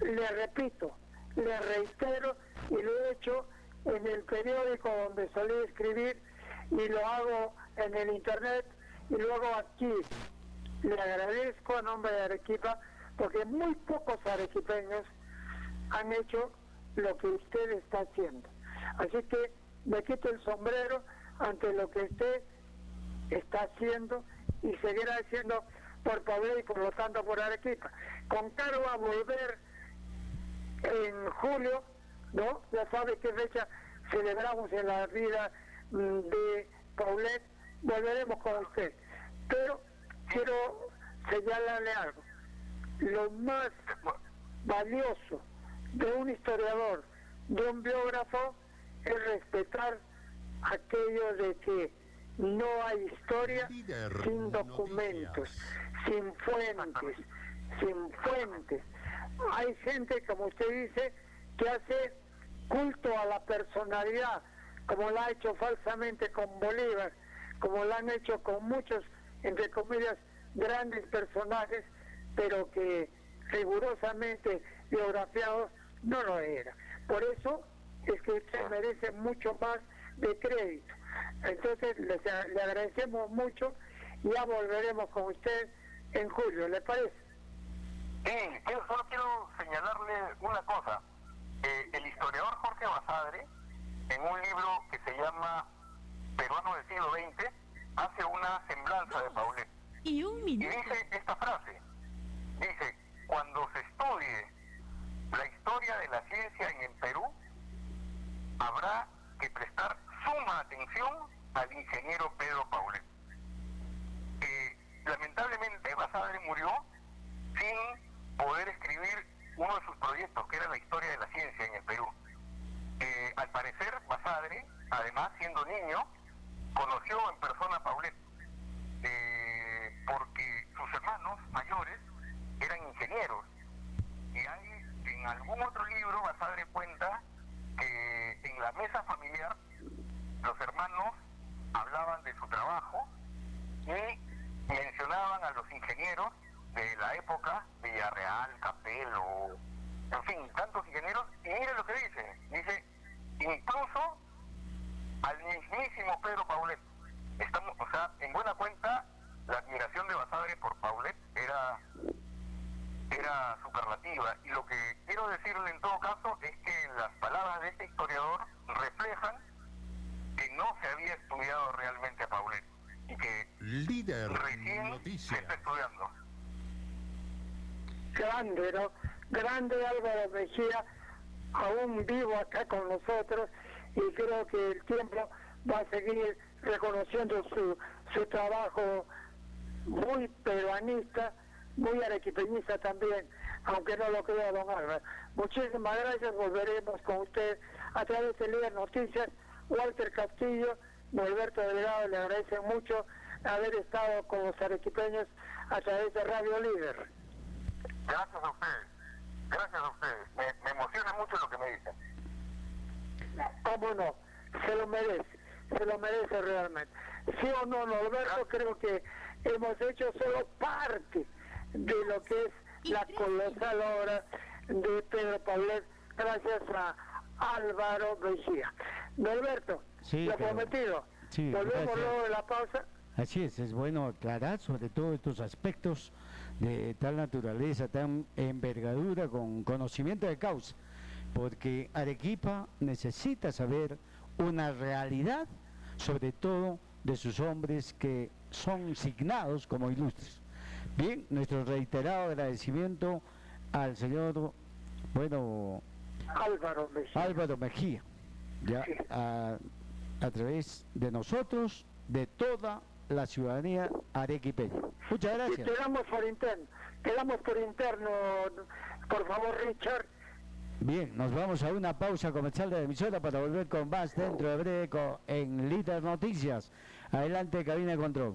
Le repito, le reitero y lo he hecho en el periódico donde solí escribir y lo hago en el internet y luego aquí. Le agradezco a nombre de Arequipa porque muy pocos arequipeños han hecho lo que usted está haciendo. Así que me quito el sombrero ante lo que usted está haciendo y seguirá haciendo por Pablo y por lo tanto por Arequipa. Con cargo a volver en julio, ¿no? Ya sabe qué fecha celebramos en la vida mm, de Paulet, volveremos con usted. Pero quiero señalarle algo. Lo más valioso de un historiador, de un biógrafo, es respetar aquello de que no hay historia sin documentos, sin fuentes, sin fuentes. Hay gente, como usted dice, que hace culto a la personalidad, como lo ha hecho falsamente con Bolívar, como lo han hecho con muchos, entre comillas, grandes personajes, pero que rigurosamente biografiados no lo era. Por eso es que usted merece mucho más de crédito. Entonces les- le agradecemos mucho y ya volveremos con usted en julio, ¿le parece? Sí, quiero- solo quiero señalarle una cosa. Eh, el historiador Jorge Basadre, en un libro que se llama Peruano del siglo XX, hace una semblanza de Paulet. Y un Y dice esta frase. Dice, cuando se estudie la historia de la ciencia en el Perú, habrá que prestar suma atención al ingeniero Pedro Paulet. Lamentablemente Basadre murió sin poder escribir uno de sus proyectos, que era la historia de la ciencia en el Perú. Eh, al parecer, Basadre, además siendo niño, conoció en persona a Paulet, eh, porque sus hermanos mayores eran ingenieros. En algún otro libro, Basadre cuenta que en la mesa familiar los hermanos hablaban de su trabajo y mencionaban a los ingenieros de la época, Villarreal, Capello, en fin, tantos ingenieros, y mire lo que dice, dice, incluso al mismísimo Pedro Paulet, estamos, o sea, en buena cuenta, la admiración de Basadre por Paulet era era superlativa y lo que quiero decirle en todo caso es que las palabras de este historiador reflejan que no se había estudiado realmente a Paulet y que Líder recién se Noticias. está estudiando. grande, ¿no? Grande Álvaro Mejía, aún vivo acá con nosotros y creo que el tiempo va a seguir reconociendo su, su trabajo muy peruanista, muy arequipeñista también, aunque no lo crea don Álvaro. Muchísimas gracias, volveremos con usted a través de Líder Noticias. Walter Castillo, Alberto Delgado, le agradecen mucho haber estado con los arequipeños a través de Radio Líder. Gracias a ustedes, gracias a ustedes. Me, me emociona mucho lo que me dicen. ¿Cómo no? Se lo merece, se lo merece realmente. Sí o no, Norberto, creo que hemos hecho solo parte de lo que es la colosal obra de Pedro Paulet, gracias a Álvaro Mejía. Norberto, Sí, lo prometido. sí, Volvemos gracias. luego de la pausa. Así es, es bueno aclarar sobre todo estos aspectos de tal naturaleza, tan envergadura, con conocimiento de causa, porque Arequipa necesita saber una realidad, sobre todo de sus hombres que son signados como ilustres. Bien, nuestro reiterado agradecimiento al señor, bueno, Álvaro Mejía. Álvaro Mejía, ya a, a través de nosotros, de toda la ciudadanía arequipeña. Muchas gracias. quedamos por interno, quedamos por interno, por favor Richard. Bien, nos vamos a una pausa comercial de la emisora para volver con más dentro de breve en Líder Noticias. Adelante, cabina de control.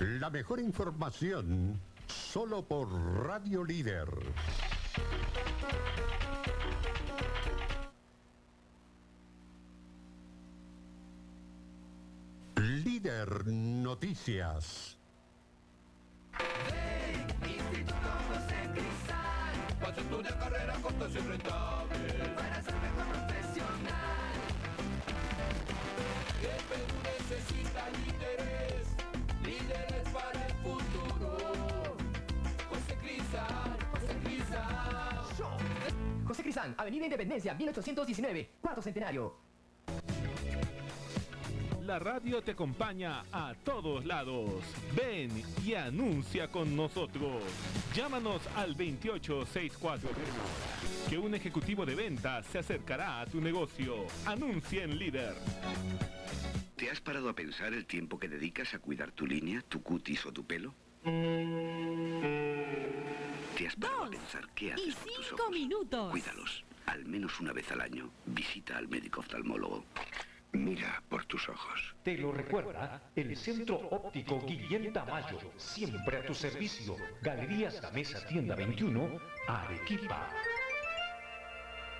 La mejor información solo por Radio Líder. Líder Noticias. carrera. José Crisán, José Crisán. José Avenida Independencia, 1819, cuarto centenario. La radio te acompaña a todos lados. Ven y anuncia con nosotros. Llámanos al 2864. Que un ejecutivo de ventas se acercará a tu negocio. Anuncia en líder. ¿Te has parado a pensar el tiempo que dedicas a cuidar tu línea, tu cutis o tu pelo? ¿Te has parado a pensar qué haces por tus ojos? minutos. Cuídalos. Al menos una vez al año, visita al médico oftalmólogo. Mira por tus ojos. Te lo recuerda el Centro Óptico Guillén Tamayo, siempre a tu servicio. Galerías Gamesa Tienda 21, Arequipa.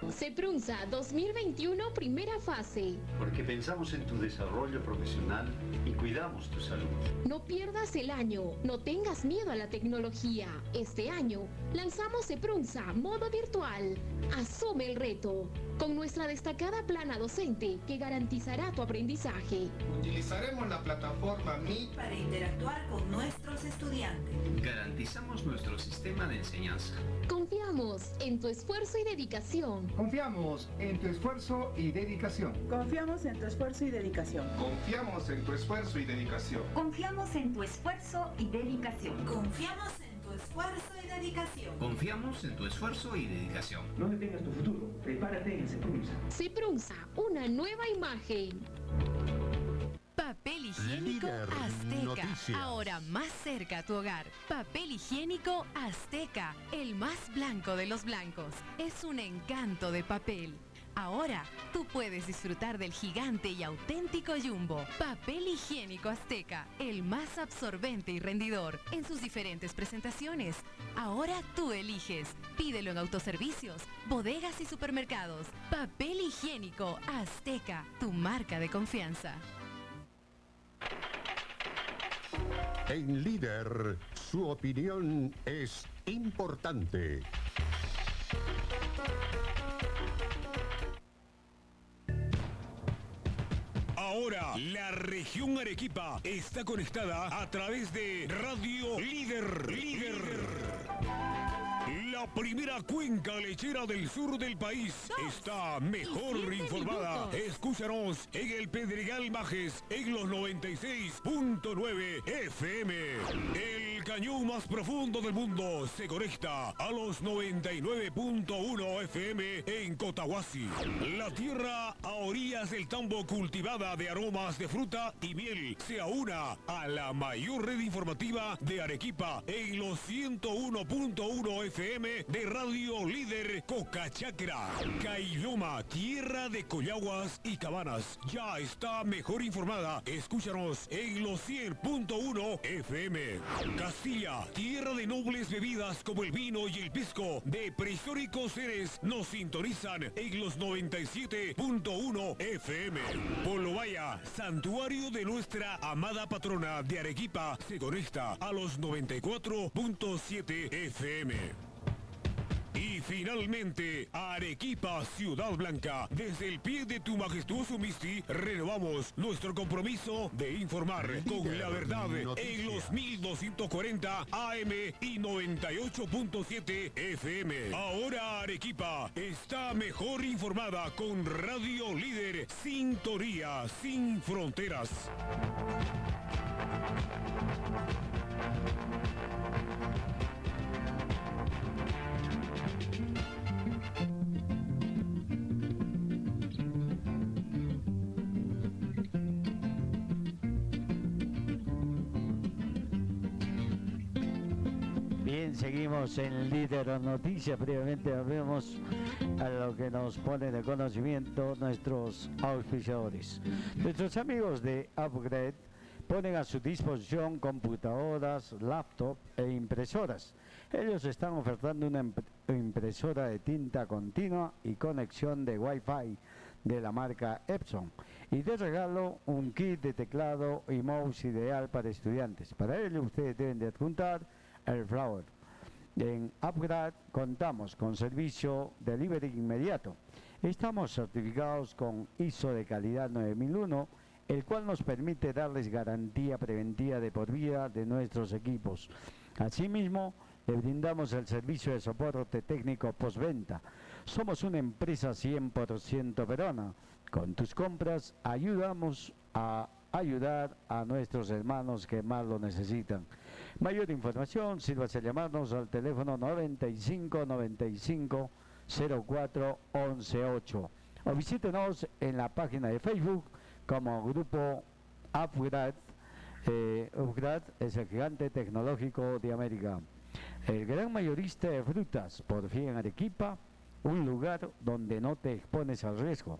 CEPRUNZA 2021 primera fase. Porque pensamos en tu desarrollo profesional y cuidamos tu salud. No pierdas el año, no tengas miedo a la tecnología. Este año lanzamos CEPRUNZA modo virtual. Asume el reto con nuestra destacada plana docente que garantizará tu aprendizaje. Utilizaremos la plataforma Meet para interactuar con nuestros estudiantes. Garantizamos nuestro sistema de enseñanza. Confiamos en tu esfuerzo y dedicación. Confiamos en tu esfuerzo y dedicación. Confiamos en tu esfuerzo y dedicación. Confiamos en tu esfuerzo y dedicación. Confiamos en tu esfuerzo y dedicación. Confiamos en tu esfuerzo y dedicación. Confiamos en tu esfuerzo y dedicación. No detengas tu futuro. Prepárate en Seprunza. Seprunza, una nueva imagen. Papel higiénico Azteca. Ahora más cerca a tu hogar. Papel higiénico Azteca. El más blanco de los blancos. Es un encanto de papel. Ahora tú puedes disfrutar del gigante y auténtico Jumbo. Papel higiénico Azteca. El más absorbente y rendidor. En sus diferentes presentaciones. Ahora tú eliges. Pídelo en autoservicios, bodegas y supermercados. Papel higiénico Azteca. Tu marca de confianza. En líder, su opinión es importante. Ahora, la región Arequipa está conectada a través de Radio Líder. Líder. La primera cuenca lechera del sur del país está mejor informada. Escúchanos en el Pedregal Bajes en los 96.9 FM. El cañón más profundo del mundo se conecta a los 99.1 FM en Cotahuasi. La tierra a orillas del tambo cultivada de aromas de fruta y miel se aúna a la mayor red informativa de Arequipa en los 101.1 FM de Radio Líder Cocachacra. Cailoma, tierra de collaguas y cabanas, ya está mejor informada. Escúchanos en los 100.1 FM. Castilla, tierra de nobles bebidas como el vino y el pisco de prehistóricos seres, nos sintonizan en los 97.1 FM. Vaya, santuario de nuestra amada patrona de Arequipa, se conecta a los 94.7 FM. Y finalmente, Arequipa, Ciudad Blanca. Desde el pie de tu majestuoso Misti, renovamos nuestro compromiso de informar con la verdad en los 1240 AM y 98.7 FM. Ahora Arequipa está mejor informada con Radio Líder Sintonía sin fronteras. Seguimos en Líder Noticias. Previamente vemos a lo que nos pone de conocimiento nuestros auspiciadores. Nuestros amigos de Upgrade ponen a su disposición computadoras, laptop e impresoras. Ellos están ofertando una impresora de tinta continua y conexión de Wi-Fi de la marca Epson. Y de regalo un kit de teclado y mouse ideal para estudiantes. Para ello ustedes deben de adjuntar el Flower. En Upgrade contamos con servicio delivery inmediato. Estamos certificados con ISO de calidad 9001, el cual nos permite darles garantía preventiva de por vida de nuestros equipos. Asimismo, le brindamos el servicio de soporte técnico postventa. Somos una empresa 100% peruana. Con tus compras ayudamos a ayudar a nuestros hermanos que más lo necesitan. Mayor información, sírvase llamarnos al teléfono 95 95 04 11 8 o visítenos en la página de Facebook como grupo Upgrade. Eh, Upgrade es el gigante tecnológico de América. El gran mayorista de frutas, por fin en Arequipa, un lugar donde no te expones al riesgo.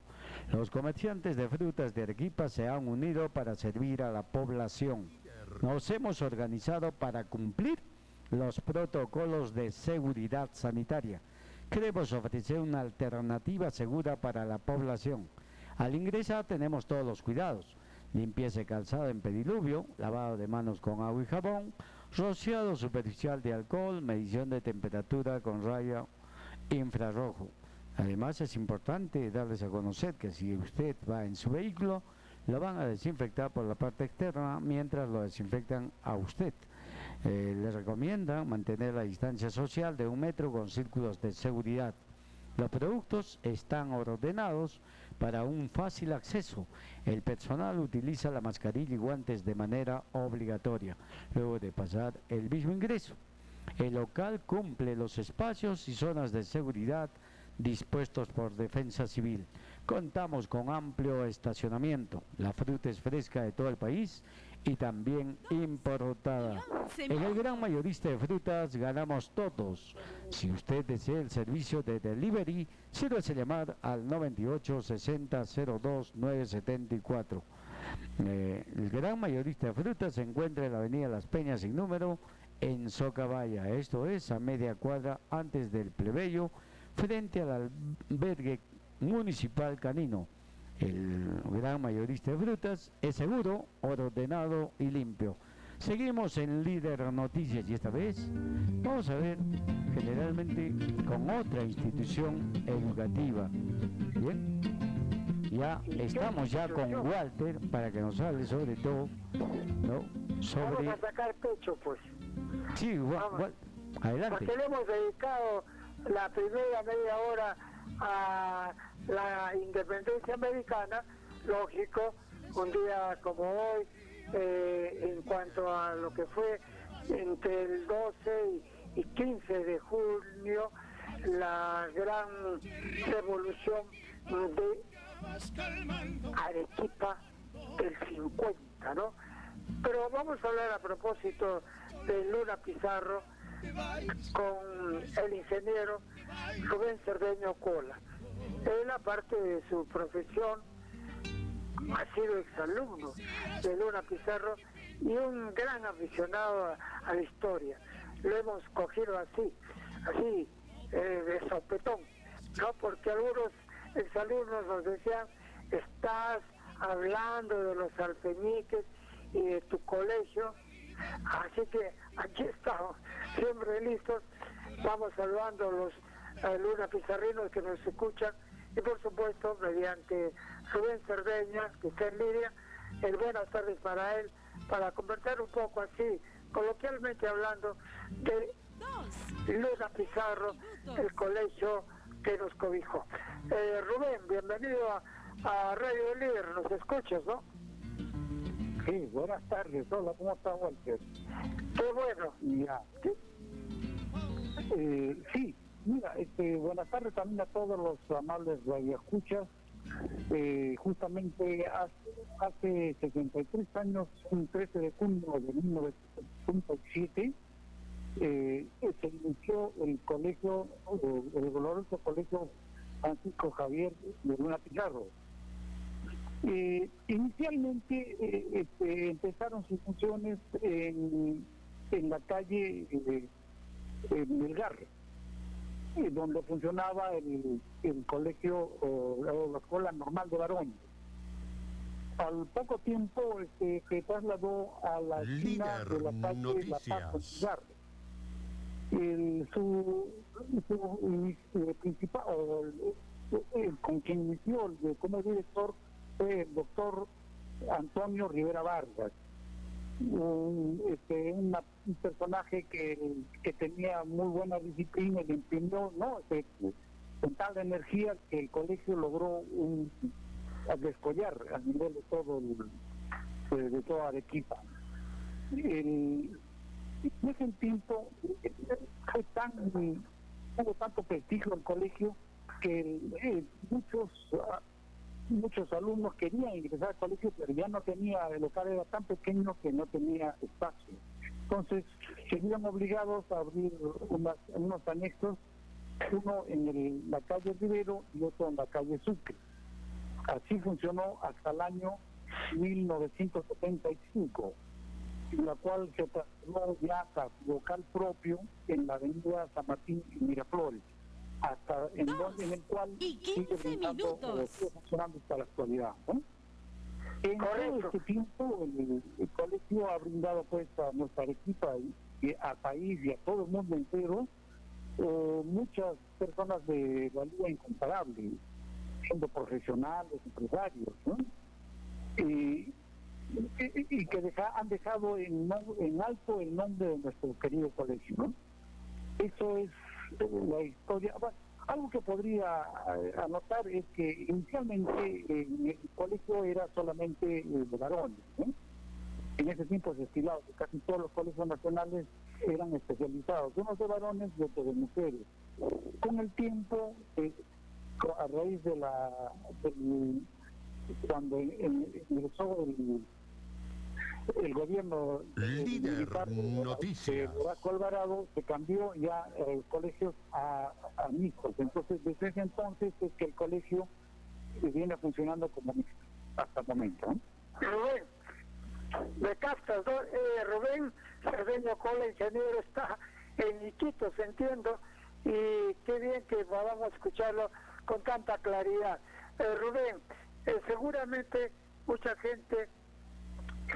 Los comerciantes de frutas de Arequipa se han unido para servir a la población. Nos hemos organizado para cumplir los protocolos de seguridad sanitaria. Queremos ofrecer una alternativa segura para la población. Al ingresar tenemos todos los cuidados. Limpieza de calzado en pediluvio, lavado de manos con agua y jabón, rociado superficial de alcohol, medición de temperatura con rayo infrarrojo. Además es importante darles a conocer que si usted va en su vehículo, lo van a desinfectar por la parte externa mientras lo desinfectan a usted. Eh, le recomiendan mantener la distancia social de un metro con círculos de seguridad. Los productos están ordenados para un fácil acceso. El personal utiliza la mascarilla y guantes de manera obligatoria luego de pasar el mismo ingreso. El local cumple los espacios y zonas de seguridad dispuestos por Defensa Civil. Contamos con amplio estacionamiento. La fruta es fresca de todo el país y también importada. En el gran mayorista de frutas ganamos todos. Si usted desea el servicio de delivery, sírvese llamar al 98 60 02 974. el gran mayorista de frutas se encuentra en la avenida Las Peñas sin número en Socabaya. Esto es a media cuadra antes del plebeyo frente al albergue municipal canino. El gran mayorista de frutas es seguro, ordenado y limpio. Seguimos en Líder Noticias y esta vez vamos a ver generalmente con otra institución educativa. Bien, ya estamos ya con Walter para que nos hable sobre todo, ¿no? Sobre... Vamos a sacar pecho, pues. Sí, adelante. Porque le hemos dedicado la primera media hora a la independencia americana, lógico, un día como hoy, eh, en cuanto a lo que fue entre el 12 y, 15 de junio, la gran revolución de Arequipa del 50, ¿no? Pero vamos a hablar a propósito de Luna Pizarro con el ingeniero Rubén Cerdeño Cola. Él, aparte de su profesión, ha sido exalumno de Luna Pizarro y un gran aficionado a, la historia. Lo hemos cogido así, así, eh, de sopetón, ¿no? Porque algunos exalumnos nos decían, estás hablando de los alfeñiques y de tu colegio, así que aquí estamos, siempre listos, vamos saludando a los Luna Pizarrinos que nos escuchan y por supuesto mediante Rubén Cerdeña, que está en Lidia, el buenas tardes para él, para conversar un poco así, coloquialmente hablando, de Luna Pizarro, el colegio que nos cobijó. Eh, Rubén, bienvenido a, Radio Líder, nos escuchas, ¿no? Sí, buenas tardes, hola, ¿cómo está Walter? Qué bueno. Ya. Eh, sí, Mira, este, buenas tardes también a todos los amables radioescuchas. Eh, justamente hace, hace 63 años, un 13 de junio de 1907, eh, se inició el colegio, eh, el glorioso colegio Francisco Javier de Luna Pizarro. Eh, inicialmente eh, este, empezaron sus funciones en, en la calle eh, en Melgar, eh, donde funcionaba el, el colegio o la- la escuela normal de varones. Al poco tiempo este, se trasladó a la esquina de la calle La Paz. Melgar. El- su, su eh, principal, el- con quien inició como director fue el doctor Antonio Rivera Vargas, un, este, un personaje que, que tenía muy buena disciplina y imprimió, ¿no? Este, con tal energía que el colegio logró un, a descollar a nivel de todo el, de, toda Arequipa. El, en ese tiempo fue tan, tuvo tanto prestigio el colegio que eh, muchos ah, muchos alumnos querían ingresar al colegio, pero ya no tenía, el local era tan pequeño que no tenía espacio. Entonces, se vieron obligados a abrir unos anexos, uno en la calle Rivero y otro en la calle Sucre. Así funcionó hasta el año 1975, en la cual se trasladó ya a local propio en la avenida San Martín y Miraflores, hasta en, donde, en el cual sigue brindando, eh, sigue funcionando hasta la actualidad. ¿no? En todo este tiempo el, el colegio ha brindado pues a nuestra Arequipa y, y al país y a todo el mundo entero eh, muchas personas de valía incomparable, siendo profesionales, empresarios, ¿no? y, y- y que deja- han dejado en, en alto el nombre de nuestro querido colegio. ¿no? Eso es la historia. Algo que podría eh, anotar es que inicialmente el colegio era solamente de varones. En ese tiempo se estilaba que casi todos los colegios nacionales eran especializados, unos de varones y otros de mujeres. Con el tiempo, eh, a raíz de la del- cuando ingresó el, el gobierno Líder militar de. Horacio Alvarado se cambió ya el colegio a, a mixtos. Entonces, desde ese entonces es que el colegio viene funcionando como mixto hasta el momento. ¿no? Rubén, me captas, ¿no? Eh, Rubén Cerdeño Cola, ingeniero, está en Iquitos, entiendo, y qué bien que podamos escucharlo con tanta claridad. Eh, Rubén, eh, seguramente mucha gente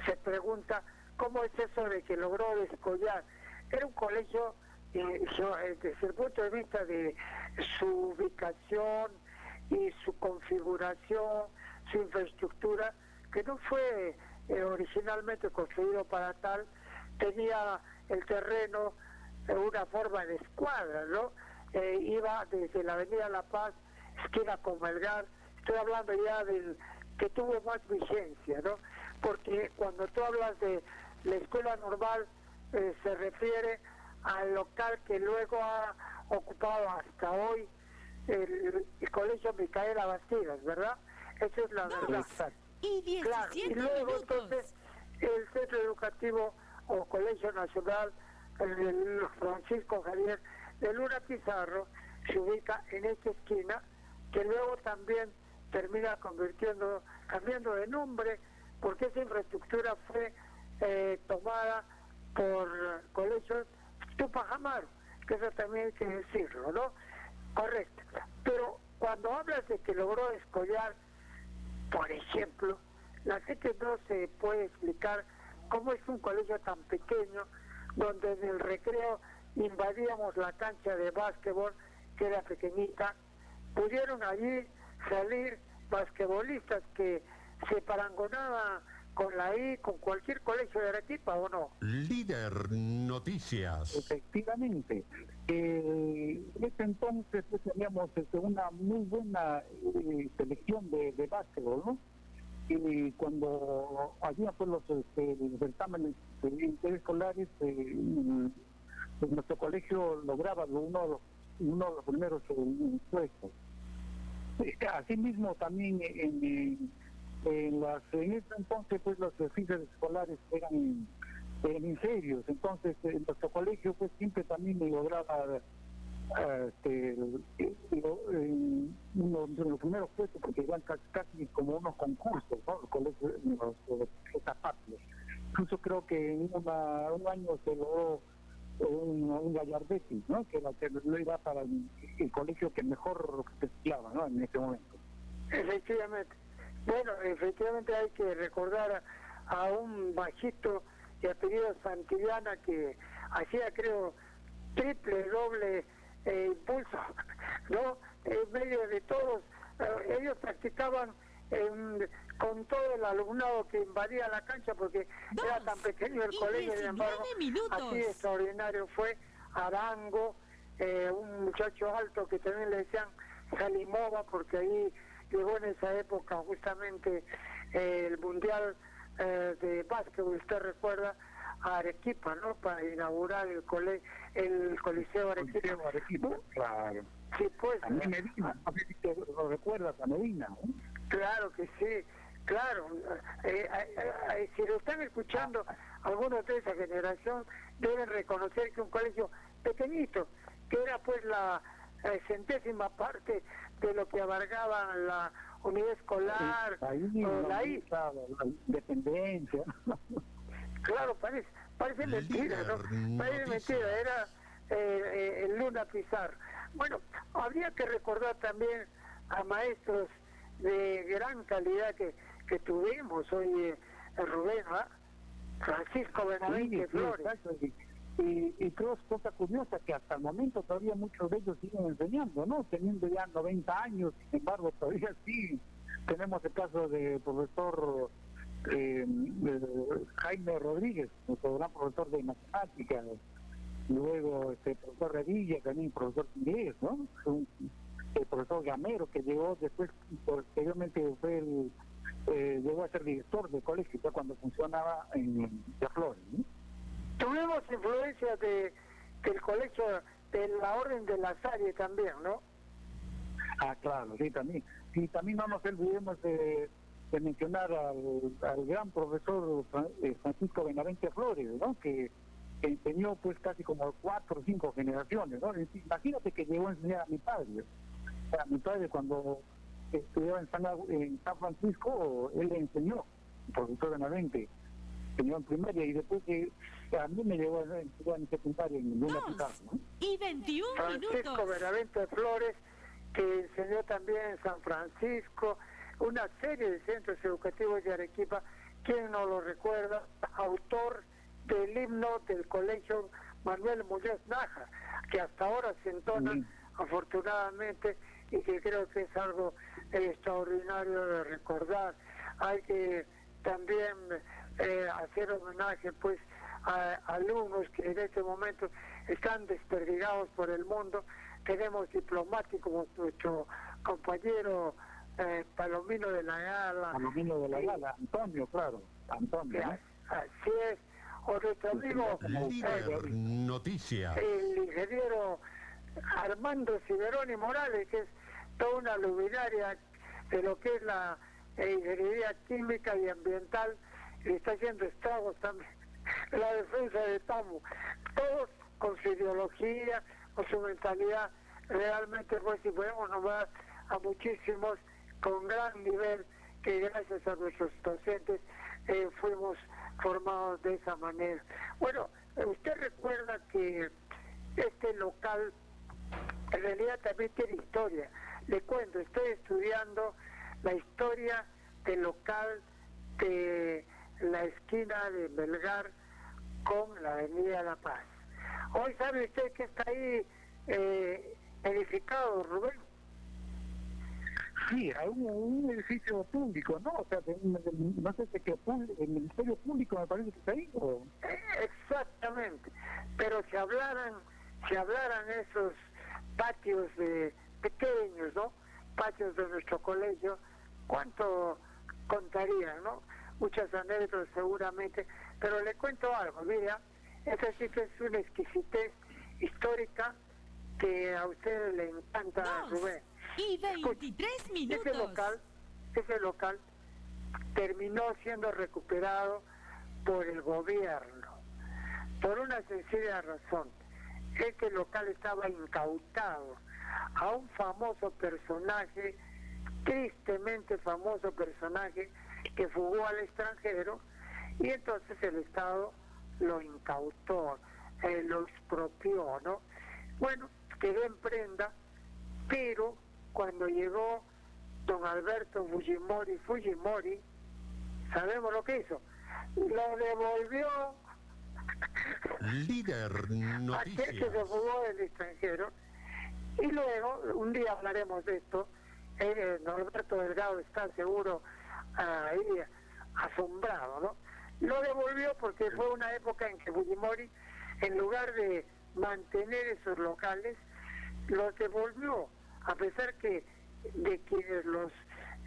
se pregunta cómo es eso de que logró descollar. Era un colegio, eh, yo, eh, desde el punto de vista de su ubicación y su configuración, su infraestructura, que no fue eh, originalmente construido para tal, tenía el terreno de una forma de escuadra, ¿no? Iba desde la Avenida La Paz, esquina con Melgar, estoy hablando ya del que tuvo más vigencia, ¿no? Porque cuando tú hablas de la escuela normal, eh, se refiere al local que luego ha ocupado hasta hoy el, el colegio Micaela Bastidas, ¿verdad? Esa es la verdad. Y Claro, y luego entonces el centro educativo o colegio nacional el Francisco Javier de Luna Pizarro se ubica en esta esquina que luego también termina convirtiendo, cambiando de nombre porque esa infraestructura fue eh, tomada por colegios Tupac Amaru, que eso también hay que decirlo, ¿no? Correcto. Pero cuando hablas de que logró descollar por ejemplo, la gente no se puede explicar cómo es un colegio tan pequeño donde en el recreo invadíamos la cancha de básquetbol que era pequeñita. Pudieron allí salir basquetbolistas que se parangonaban con la I, con cualquier colegio de Arequipa o no. Líder Noticias. Efectivamente. Eh, en ese entonces pues, teníamos este, una muy buena eh, selección de, de básquetbol, ¿no? Y cuando había pues, los este, certámenes eh, interescolares, eh, pues, nuestro colegio lograba uno de los, uno de los primeros eh, puestos. Asimismo, también en, en, en las, en ese entonces, pues los oficios escolares eran hemisferios. Entonces, en nuestro colegio pues siempre también me lograba este, uno de los primeros puestos, porque iban casi, como unos concursos, ¿no? Los colegios, los, Incluso creo que en un año se logró un, un ¿no? Que, que lo iba para el, colegio que mejor estudiaba, ¿no? En ese momento. Bueno, efectivamente hay que recordar a, un bajito de apellido Santillana que hacía, creo, triple, doble eh, impulso, ¿no? En medio de todos, eh, ellos practicaban con todo el alumnado que invadía la cancha porque era tan pequeño el colegio, sin embargo, así extraordinario fue Arango, eh, un muchacho alto que también le decían Salimova porque ahí llegó en esa época justamente el Mundial de Básquetbol, usted recuerda, a Arequipa, ¿no? Para inaugurar el cole, el Coliseo Arequipa. Arequipa, claro. Sí, pues. A Medina, no sé si lo recuerdas, a Medina. Claro que sí, claro. Eh, eh, eh, si lo están escuchando algunos de esa generación, deben reconocer que un colegio pequeñito, que era pues la centésima parte de lo que abarcaba la unidad escolar, ahí, o la, la, la independencia. Claro, parece, parece mentira, ¿no? Parece mentira, era eh, eh, el Luna Pizar. Bueno, habría que recordar también a maestros de gran calidad que, que tuvimos hoy, eh, Rubén, ¿ah? Francisco Benavente Flores. Y, creo cosa curiosa que hasta el momento todavía muchos de ellos siguen enseñando, ¿no? Teniendo ya 90 años, sin embargo, todavía sí tenemos el caso del profesor eh, Jaime Rodríguez, nuestro gran profesor de matemáticas, luego este profesor Revilla, también profesor inglés, ¿no? el profesor Gamero, que llegó después, posteriormente fue el, eh, llegó a ser director del colegio, cuando funcionaba en Flores. Tuvimos influencia de, del colegio de la Orden de la Salle también, ¿no? Ah, claro, sí, también. Y también no nos olvidemos de de mencionar al, gran profesor eh, Francisco Benavente Flores, ¿no? Que, enseñó pues casi como cuatro o cinco generaciones, ¿no? Imagínate que llegó a enseñar a mi padre. A mi padre cuando estudiaba en San, Francisco, él le enseñó, el profesor Benavente, enseñó en primaria y después que a mí me llevó a estudiar en secundaria en ninguna ¿no? Y 21 Francisco Benavente Flores, que enseñó también en San Francisco, una serie de centros educativos de Arequipa, quien no lo recuerda, autor del himno del colegio Manuel Muñoz Naja, que hasta ahora se entona afortunadamente y que creo que es algo extraordinario de recordar. Hay que también eh, hacer homenaje pues a, alumnos que en este momento están desperdigados por el mundo. Tenemos diplomáticos nuestro compañero eh, Palomino de la Gala. Palomino de la Gala, Antonio, claro, Antonio. Así es. O nuestro amigo eh, noticia. El ingeniero Armando Ciberoni Morales, que es toda una luminaria de lo que es la ingeniería química y ambiental, y está haciendo estragos también la defensa de Tamu. Todos con su ideología, con su mentalidad, realmente, pues si podemos nombrar a muchísimos con gran nivel que gracias a nuestros docentes eh, fuimos formados de esa manera. Bueno, usted recuerda que este local en realidad también tiene historia. Le cuento, estoy estudiando la historia del local de la esquina de Belgar con la Avenida La Paz. Hoy sabe usted que está ahí eh, edificado, Rubén. Sí, a un, edificio público, ¿no? O sea, no sé si que el Ministerio Público me parece que está ahí. ¿o? Exactamente, pero si hablaran, si hablaran esos patios de pequeños, ¿no? Patios de nuestro colegio, ¿cuánto contarían, no? Muchas anécdotas seguramente, pero le cuento algo, mira, ese sitio es una exquisitez histórica que a usted le encanta, Rubén y 23 minutos. Ese local, ese local terminó siendo recuperado por el gobierno. por una sencilla razón, es que el local estaba incautado a un famoso personaje, tristemente famoso personaje, que fugó al extranjero y entonces el Estado lo incautó, eh, lo expropió, ¿no? Bueno, quedó en prenda, pero cuando llegó don Alberto Fujimori Fujimori, ¿sabemos lo que hizo? Lo devolvió Líder aquel que se fugó del extranjero y luego, un día hablaremos de esto, eh, Norberto Delgado está seguro ahí asombrado, ¿no? Lo devolvió porque fue una época en que Fujimori, en lugar de mantener esos locales, los devolvió, a pesar que de quienes los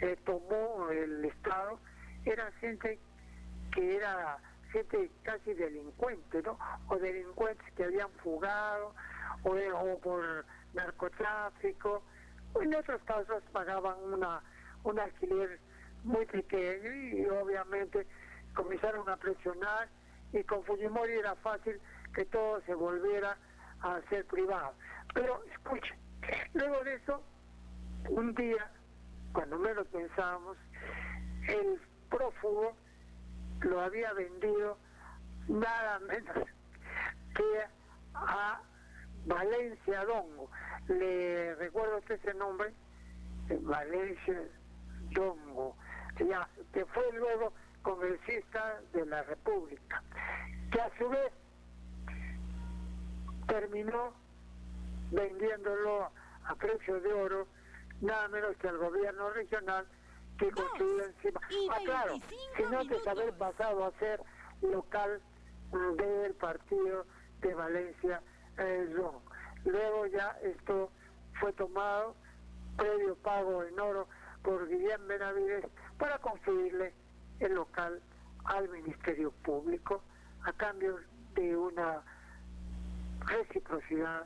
eh, tomó el Estado, era gente que era gente casi delincuente, ¿no? O delincuentes que habían fugado, o, o por narcotráfico, en otros casos pagaban una un alquiler muy pequeño y obviamente comenzaron a presionar y con Fujimori era fácil que todo se volviera a ser privado. Pero escuchen, luego de eso, un día, cuando menos pensábamos, el prófugo lo había vendido nada menos que a Valencia Dongo. Le recuerdo usted ese nombre, Valencia Dongo, ya, que fue luego congresista de la República, que a su vez terminó vendiéndolo a precio de oro, nada menos que al gobierno regional que construyó encima. Ah, claro, sino que haber pasado a ser local del partido de Valencia eh, Luego ya esto fue tomado, previo pago en oro por Guillermo Benavides para construirle el local al Ministerio Público a cambio de una reciprocidad,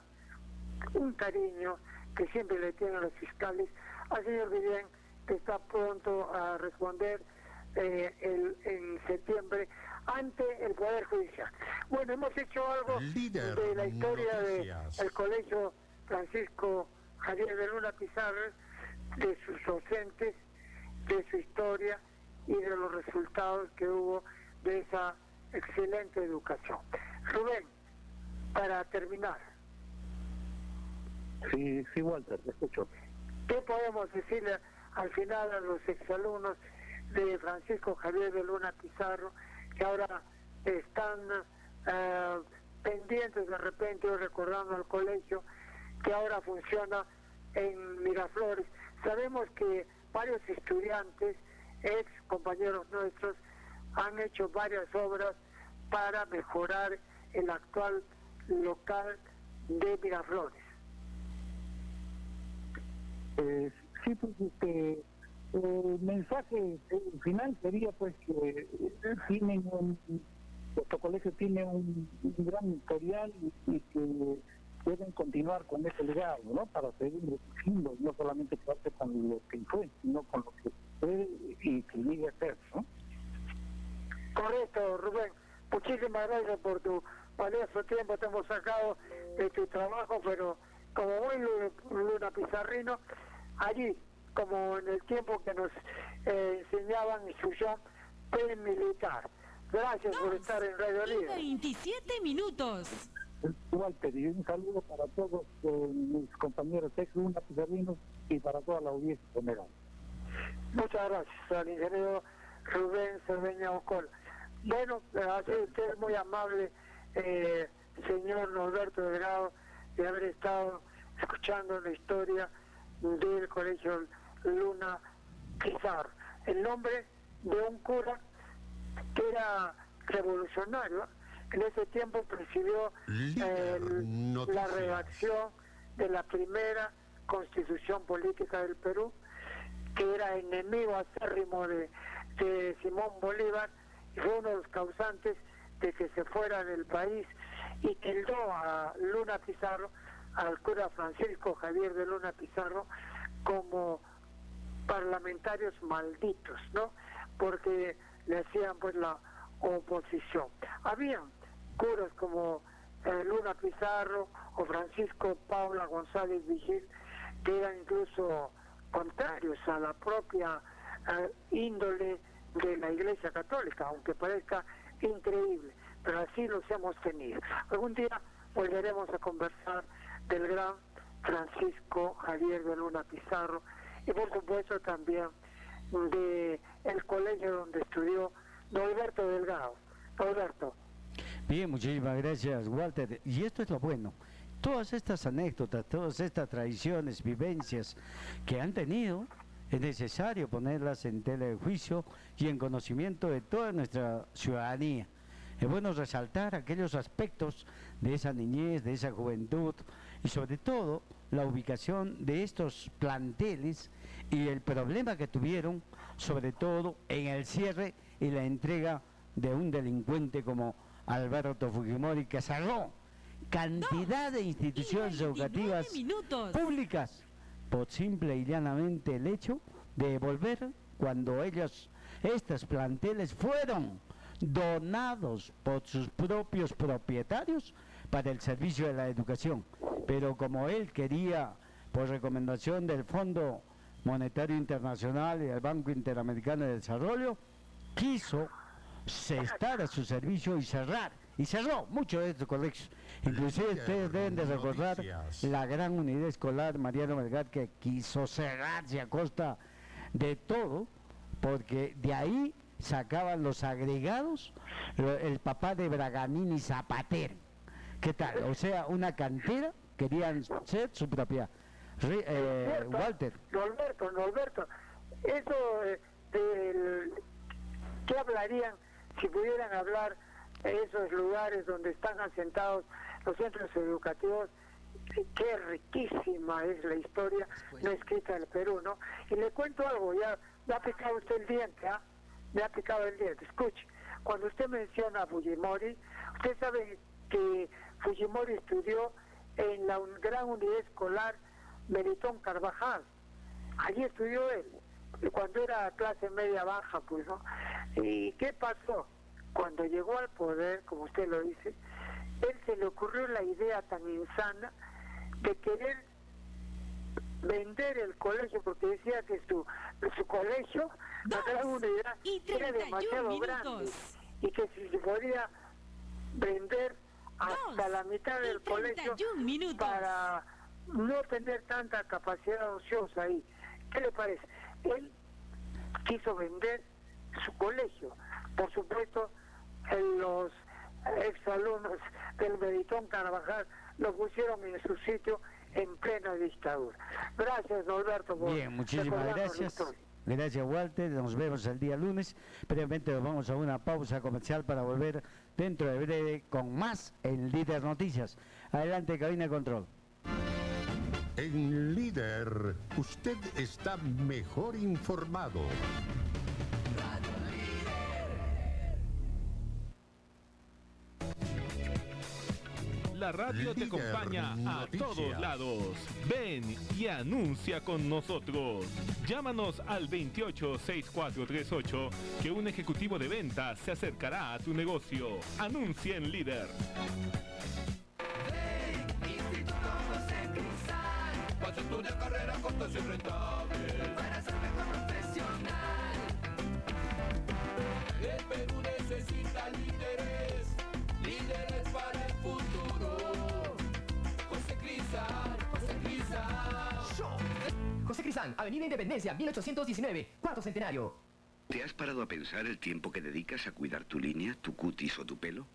un cariño que siempre le tienen los fiscales al señor Guillén, que está pronto a responder eh, el, en septiembre ante el Poder Judicial. Bueno, hemos hecho algo de la historia del Colegio Francisco Javier de Luna Pizarro, de sus docentes, de su historia y de los resultados que hubo de esa excelente educación. Rubén, para terminar. Sí, sí, Walter, te escucho. ¿Qué podemos decirle al final a los exalumnos de Francisco Javier de Luna Pizarro que ahora están eh, pendientes de repente o recordando al colegio que ahora funciona en Miraflores? Sabemos que varios estudiantes ex compañeros nuestros han hecho varias obras para mejorar el actual local de Miraflores. Eh, sí, pues este, el mensaje final sería pues que tienen un, nuestro colegio tiene un, gran historial y, que deben continuar con ese legado, ¿no? Para seguir creciendo, no solamente quedarse con lo que fue, sino con lo que y que llegue a ser, ¿no? Correcto, Rubén. Muchísimas gracias por tu valioso tiempo. Te hemos sacado de tu trabajo, pero como buen Luna Pizarrino, allí, como en el tiempo que nos eh, enseñaban instrucción militar. Gracias por estar en Radio Libre. 27 minutos. Pedí un saludo para todos mis compañeros ex Luna Pizarrinos y para toda la audiencia general. Muchas gracias al ingeniero Rubén Cerveña Ocol. Bueno, así usted es muy amable, eh, señor Norberto Delgado, de haber estado escuchando la historia del Colegio Luna Pizarro. El nombre de un cura que era revolucionario. En ese tiempo presidió la redacción de la primera constitución política del Perú que era enemigo acérrimo de, de Simón Bolívar y fue uno de los causantes de que se fuera del país y tildó a Luna Pizarro, al cura Francisco Javier de Luna Pizarro, como parlamentarios malditos, ¿no? Porque le hacían pues la oposición. Habían curas como eh, Luna Pizarro o Francisco Paula González Vigil, que eran incluso contrarios a la propia eh, índole de la Iglesia Católica, aunque parezca increíble, pero así los hemos tenido. Algún día volveremos a conversar del gran Francisco Javier de Luna Pizarro y por supuesto también de colegio donde estudió Norberto Delgado. Norberto. Bien, muchísimas gracias, Walter. Y esto es lo bueno. Todas estas anécdotas, todas estas tradiciones, vivencias que han tenido, es necesario ponerlas en tela de juicio y en conocimiento de toda nuestra ciudadanía. Es bueno resaltar aquellos aspectos de esa niñez, de esa juventud y sobre todo la ubicación de estos planteles y el problema que tuvieron, sobre todo en el cierre y la entrega de un delincuente como Alberto Fujimori, que cerró cantidad de instituciones educativas públicas por simple y llanamente el hecho de devolver cuando ellos, estos planteles fueron donados por sus propios propietarios para el servicio de la educación. Pero como él quería, por recomendación del Fondo Monetario Internacional y del Banco Interamericano de Desarrollo, quiso estar a su servicio y cerrar. Y cerró muchos de estos colegios. Inclusive ustedes deben de recordar la gran unidad escolar Mariano Melgar que quiso cerrarse a costa de todo, porque de ahí sacaban los agregados el papá de Braganini Zapater. ¿Qué tal? O sea, una cantera querían ser su propia. Eh, Walter. Norberto, Norberto, eso eh, del, ¿qué hablarían si pudieran hablar de esos lugares donde están asentados los centros educativos? Qué riquísima es la historia no escrita del Perú, ¿no? Y le cuento algo, ya me ha picado usted el diente, ¿ah? Me ha picado el diente. Escuche, cuando usted menciona a Fujimori, usted sabe que Fujimori estudió en la gran unidad escolar Meritón Carvajal. Allí estudió él, cuando era clase media baja, pues, ¿no? ¿Y qué pasó? Cuando llegó al poder, como usted lo dice, él se le ocurrió la idea tan insana de querer vender el colegio porque decía que su, su colegio, la gran unidad, era demasiado grande y que si se podía vender hasta la mitad del colegio para no tener tanta capacidad ociosa ahí. ¿Qué le parece? Él quiso vender su colegio. Por supuesto, los exalumnos del Meritón Carvajal lo pusieron en su sitio en plena dictadura. Gracias, Norberto. Bien, muchísimas gracias. Gracias, Walter. Nos vemos el día lunes. Previamente nos vamos a una pausa comercial para volver dentro de breve con más en Líder Noticias. Adelante, cabina de control. En Líder, usted está mejor informado. La radio te acompaña a todos lados. Ven y anuncia con nosotros. Llámanos al 286438 que un ejecutivo de ventas se acercará a tu negocio. Anuncia en líder. Vas a estudiar carrera cortas y rentable Para ser mejor profesional El Perú necesita líderes Líderes para el futuro José Crisán, José Crisán José Crisán, Avenida Independencia, 1819, cuarto centenario. ¿Te has parado a pensar el tiempo que dedicas a cuidar tu línea, tu cutis o tu pelo?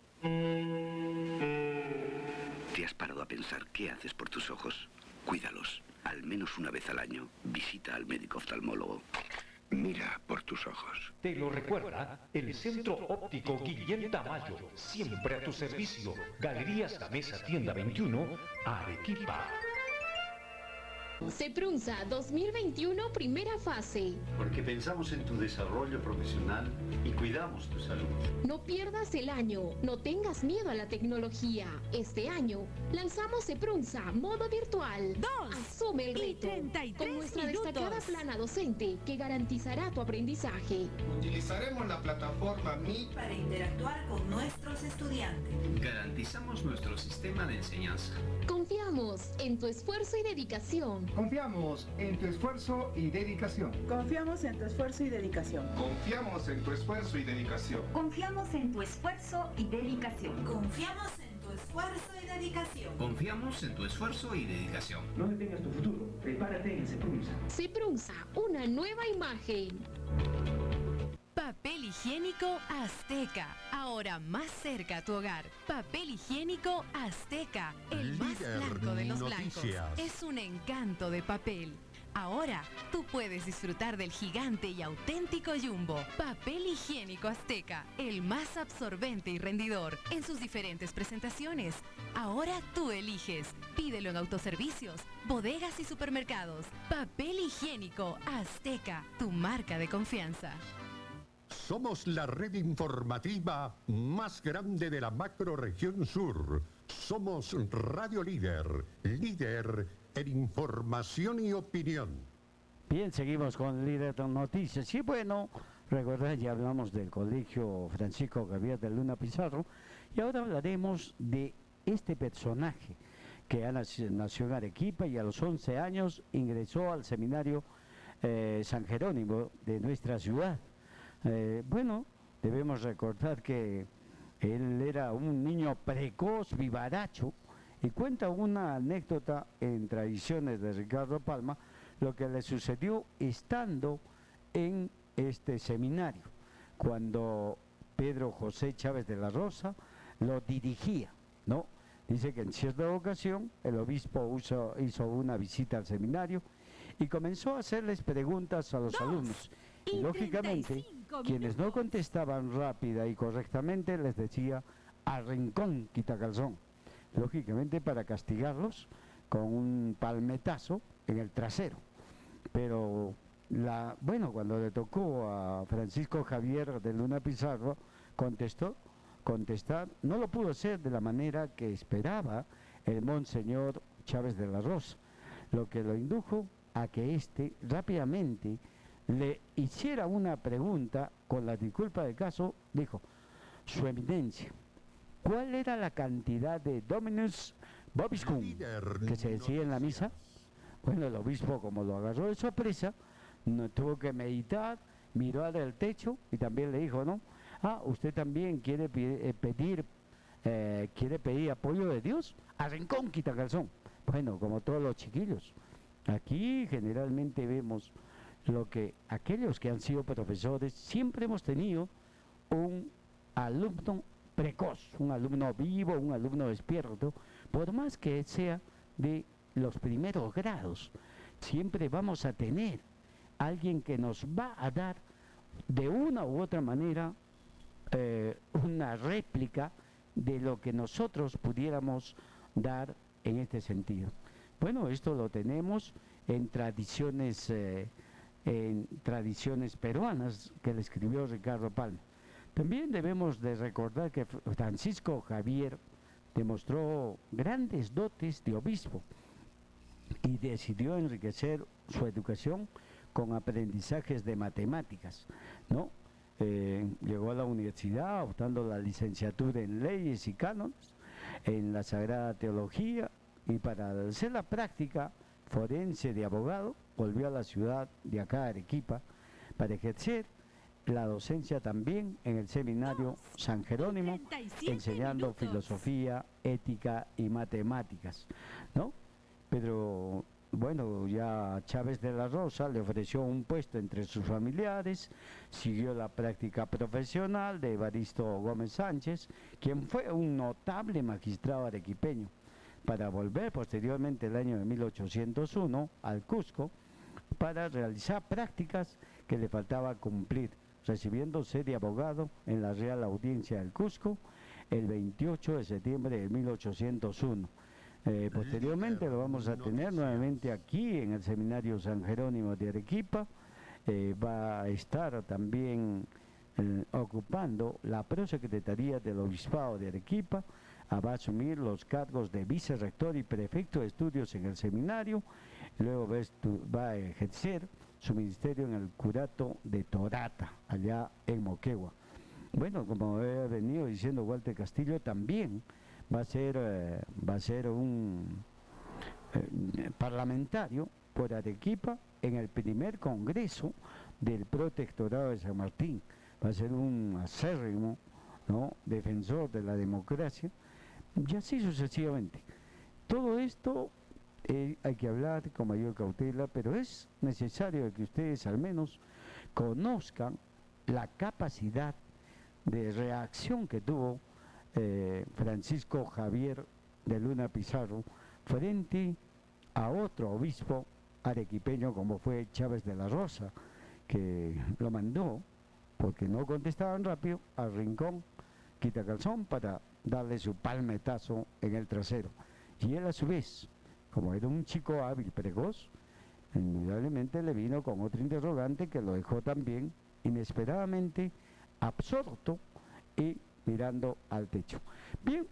¿Te has parado a pensar qué haces por tus ojos? Cuídalos. Al menos una vez al año, visita al médico oftalmólogo. Mira por tus ojos. Te lo recuerda el Centro Óptico Guillén Tamayo, siempre a tu servicio. Galerías La Mesa Tienda 21, Arequipa. Seprunza 2021 primera fase. Porque pensamos en tu desarrollo profesional y cuidamos tu salud. No pierdas el año, no tengas miedo a la tecnología. Este año lanzamos Seprunza modo virtual. Dos Asume el y reto 33 con nuestra minutos. destacada plana docente que garantizará tu aprendizaje. Utilizaremos la plataforma Meet Para interactuar con nuestros estudiantes. Garantizamos nuestro sistema de enseñanza. Confiamos en tu esfuerzo y dedicación. Confiamos en tu esfuerzo y dedicación. Confiamos en tu esfuerzo y dedicación. Confiamos en tu esfuerzo y dedicación. Confiamos en tu esfuerzo y dedicación. Confiamos en tu esfuerzo y dedicación. Confiamos en tu esfuerzo y dedicación. No detengas tu futuro. Prepárate en Seprunza. Seprunza, una nueva imagen. Papel higiénico Azteca. Ahora más cerca a tu hogar. Papel higiénico Azteca. El más Líder blanco de los Noticias. blancos. Es un encanto de papel. Ahora tú puedes disfrutar del gigante y auténtico Jumbo. Papel higiénico Azteca. El más absorbente y rendidor. En sus diferentes presentaciones. Ahora tú eliges. Pídelo en autoservicios, bodegas y supermercados. Papel higiénico Azteca. Tu marca de confianza. Somos la red informativa más grande de la macroregión sur. Somos Radio Líder, líder en información y opinión. Bien, seguimos con Líder de Noticias. Y bueno, recordad, ya hablamos del Colegio Francisco Javier de Luna Pizarro y ahora hablaremos de este personaje que nació en Arequipa y a los 11 años ingresó al seminario eh, San Jerónimo de nuestra ciudad. Eh, bueno, debemos recordar que él era un niño precoz, vivaracho, y cuenta una anécdota en tradiciones de Ricardo Palma, lo que le sucedió estando en este seminario, cuando Pedro José Chávez de la Rosa lo dirigía, ¿no? Dice que en cierta ocasión el obispo hizo una visita al seminario y comenzó a hacerles preguntas a los alumnos. Y lógicamente, quienes no contestaban rápida y correctamente les decía a rincón quitacalzón. Lógicamente para castigarlos con un palmetazo en el trasero. Pero la, bueno, cuando le tocó a Francisco Javier de Luna Pizarro, contestó, contestar, no lo pudo hacer de la manera que esperaba el monseñor Chávez de la Rosa, lo que lo indujo a que éste rápidamente le hiciera una pregunta con la disculpa del caso, dijo, Su Eminencia, ¿cuál era la cantidad de Dominus Vobiscum que se decía en la misa? Bueno, el obispo, como lo agarró de sorpresa, no tuvo que meditar, miró al techo y también le dijo, ¿no? Ah, usted también quiere eh, pedir, eh, quiere pedir apoyo de Dios a Rincón Quitacalzón. Bueno, como todos los chiquillos. Aquí generalmente vemos lo que aquellos que han sido profesores siempre hemos tenido un alumno precoz, un alumno vivo, un alumno despierto, por más que sea de los primeros grados, siempre vamos a tener alguien que nos va a dar de una u otra manera eh, una réplica de lo que nosotros pudiéramos dar en este sentido. Bueno, esto lo tenemos en tradiciones, eh, en tradiciones peruanas que le escribió Ricardo Palma. También debemos de recordar que Fr- Francisco Javier demostró grandes dotes de obispo y decidió enriquecer su educación con aprendizajes de matemáticas, ¿no? Eh, llegó a la universidad optando la licenciatura en leyes y cánones, en la Sagrada Teología y para hacer la práctica forense de abogado volvió a la ciudad de acá, Arequipa, para ejercer la docencia también en el seminario San Jerónimo, enseñando filosofía, ética y matemáticas, ¿no? Pero bueno, ya Chávez de la Rosa le ofreció un puesto entre sus familiares, siguió la práctica profesional de Evaristo Gómez Sánchez, quien fue un notable magistrado arequipeño, para volver posteriormente el año de 1801 al Cusco para realizar prácticas que le faltaba cumplir, recibiéndose de abogado en la Real Audiencia del Cusco el 28 de septiembre de 1801. Eh, posteriormente lo vamos a tener nuevamente aquí en el Seminario San Jerónimo de Arequipa. Eh, va a estar también eh, ocupando la prosecretaría del Obispado de Arequipa. Ah, va a asumir los cargos de vicerrector y prefecto de estudios en el seminario. Luego va a, ejercer su ministerio en el curato de Torata, allá en Moquegua. Bueno, como he venido diciendo Walter Castillo, también va a ser, eh, va a ser un eh, parlamentario por Arequipa en el primer congreso del protectorado de San Martín. Va a ser un acérrimo ¿no? defensor de la democracia y así sucesivamente. Todo esto eh, hay que hablar con mayor cautela, pero es necesario que ustedes al menos conozcan la capacidad de reacción que tuvo eh, Francisco Javier de Luna Pizarro frente a otro obispo arequipeño como fue Chávez de la Rosa, que lo mandó, porque no contestaban rápido, al rincón quitacalzón para darle su palmetazo en el trasero. Y él a su vez, como era un chico hábil, precoz, indudablemente le vino con otro interrogante que lo dejó también inesperadamente absorto y mirando al techo. Bien,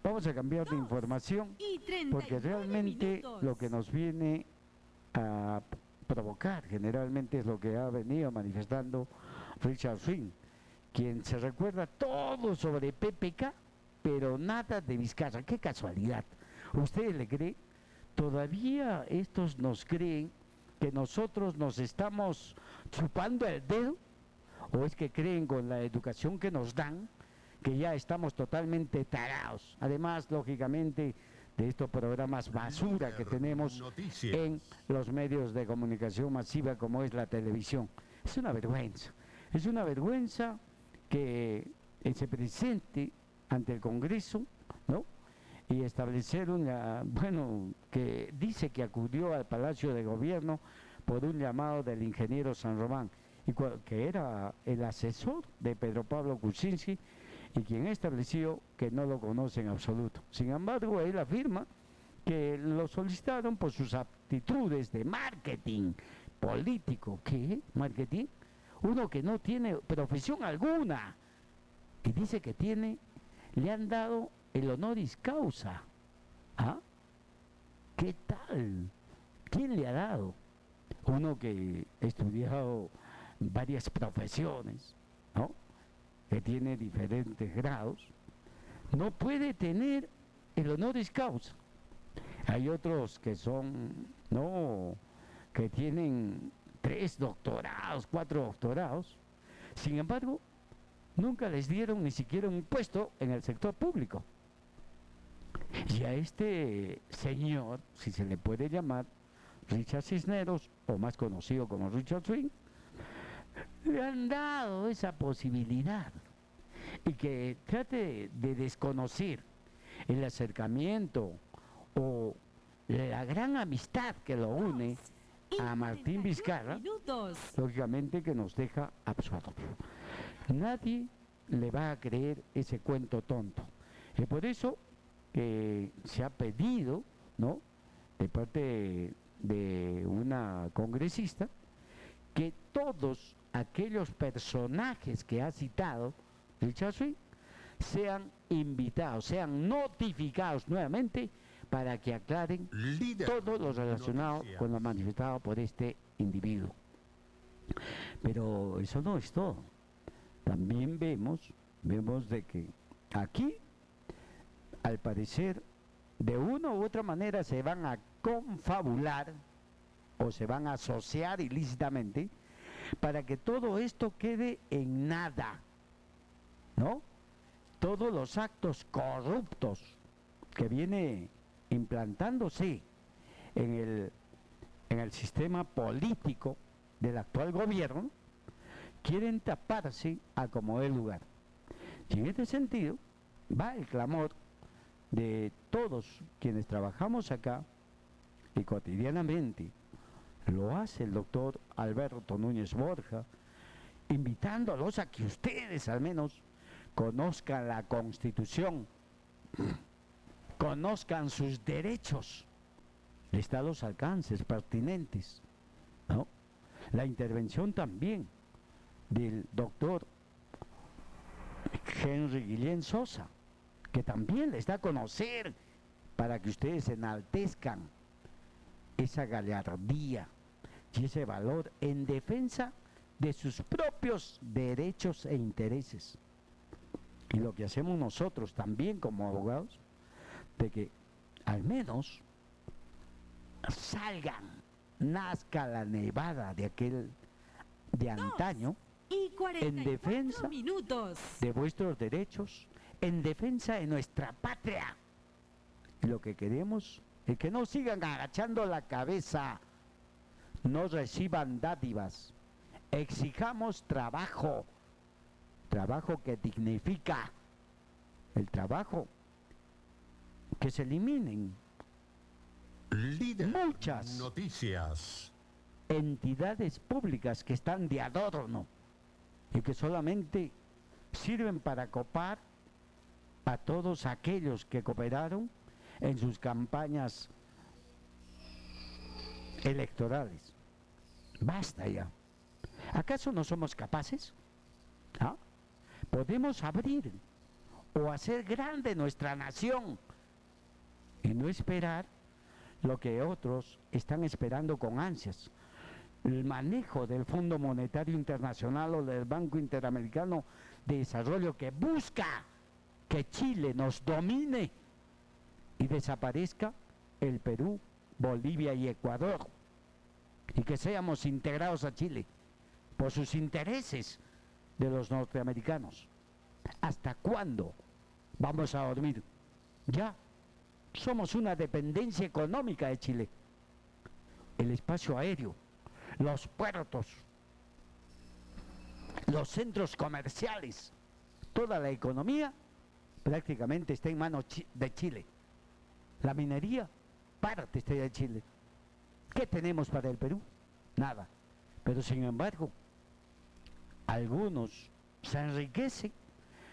vamos a cambiar de información porque realmente lo que nos viene a provocar generalmente es lo que ha venido manifestando Richard Finn, quien se recuerda todo sobre PPK, pero nada de Vizcarra. Qué casualidad. ¿Ustedes le creen? ¿Todavía estos nos creen que nosotros nos estamos chupando el dedo? ¿O es que creen con la educación que nos dan que ya estamos totalmente tarados? Además, lógicamente, de estos programas basura que tenemos en los medios de comunicación masiva como es la televisión. Es una vergüenza. Es una vergüenza que eh, se presente ante el Congreso. Y establecer una, bueno, que dice que acudió al Palacio de Gobierno por un llamado del ingeniero San Román, y que era el asesor de Pedro Pablo Kuczynski y quien estableció que no lo conoce en absoluto. Sin embargo, él afirma que lo solicitaron por sus aptitudes de marketing político. ¿Qué? ¿Marketing? Uno que no tiene profesión alguna y dice que tiene, le han dado el honoris causa. ¿Ah? ¿Qué tal? ¿Quién le ha dado? Uno que ha estudiado varias profesiones, ¿no? Que tiene diferentes grados, no puede tener el honoris causa. Hay otros que son, no, que tienen tres doctorados, cuatro doctorados. Sin embargo, nunca les dieron ni siquiera un puesto en el sector público. Y a este señor, si se le puede llamar, Richard Cisneros, o más conocido como Richard Swing, le han dado esa posibilidad. Y que trate de desconocer el acercamiento o la gran amistad que lo une a Martín Vizcarra, lógicamente que nos deja absortos. Nadie le va a creer ese cuento tonto. Y por eso eh, se ha pedido, ¿no? De parte de una congresista, que todos aquellos personajes que ha citado Richard Swing sean invitados, sean notificados nuevamente para que aclaren todo lo relacionado con lo manifestado por este individuo. Pero eso no es todo. También vemos, vemos de que aquí, al parecer, de una u otra manera se van a confabular o se van a asociar ilícitamente para que todo esto quede en nada, ¿no? Todos los actos corruptos que viene implantándose en el, en el sistema político del actual gobierno, quieren taparse a como el lugar. Y en este sentido va el clamor de todos quienes trabajamos acá y cotidianamente lo hace el doctor Alberto Núñez Borja, invitándolos a que ustedes al menos conozcan la constitución conozcan sus derechos, da los alcances pertinentes. ¿no? La intervención también del doctor Henry Guillén Sosa, que también les da a conocer para que ustedes enaltezcan esa gallardía y ese valor en defensa de sus propios derechos e intereses. Y lo que hacemos nosotros también como abogados, de que al menos salgan, nazca la nevada de aquel de antaño Y en defensa minutos. de vuestros derechos, en defensa de nuestra patria. Lo que queremos es que no sigan agachando la cabeza, no reciban dádivas, exijamos trabajo, trabajo que dignifica, el trabajo que se eliminen Líder muchas Noticias. entidades públicas que están de adorno y que solamente sirven para copar a todos aquellos que cooperaron en sus campañas electorales. Basta ya. ¿Acaso no somos capaces? ¿Ah? Podemos abrir o hacer grande nuestra nación y no esperar lo que otros están esperando con ansias. El manejo del Fondo Monetario Internacional o del Banco Interamericano de Desarrollo que busca que Chile nos domine y desaparezca el Perú, Bolivia y Ecuador y que seamos integrados a Chile por sus intereses de los norteamericanos. ¿Hasta cuándo vamos a dormir? Ya somos una dependencia económica de Chile. El espacio aéreo, los puertos, los centros comerciales, toda la economía prácticamente está en manos de Chile. La minería, parte está de Chile. ¿Qué tenemos para el Perú? Nada. Pero sin embargo, algunos se enriquecen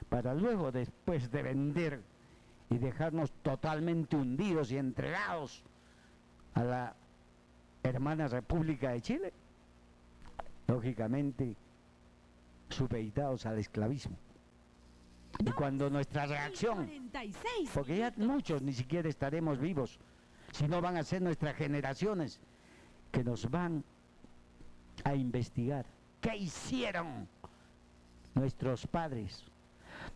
para luego después de vender y dejarnos totalmente hundidos y entregados a la hermana República de Chile, lógicamente supeditados al esclavismo. Y cuando nuestra reacción, 46. porque ya muchos ni siquiera estaremos vivos, sino van a ser nuestras generaciones que nos van a investigar. ¿Qué hicieron nuestros padres?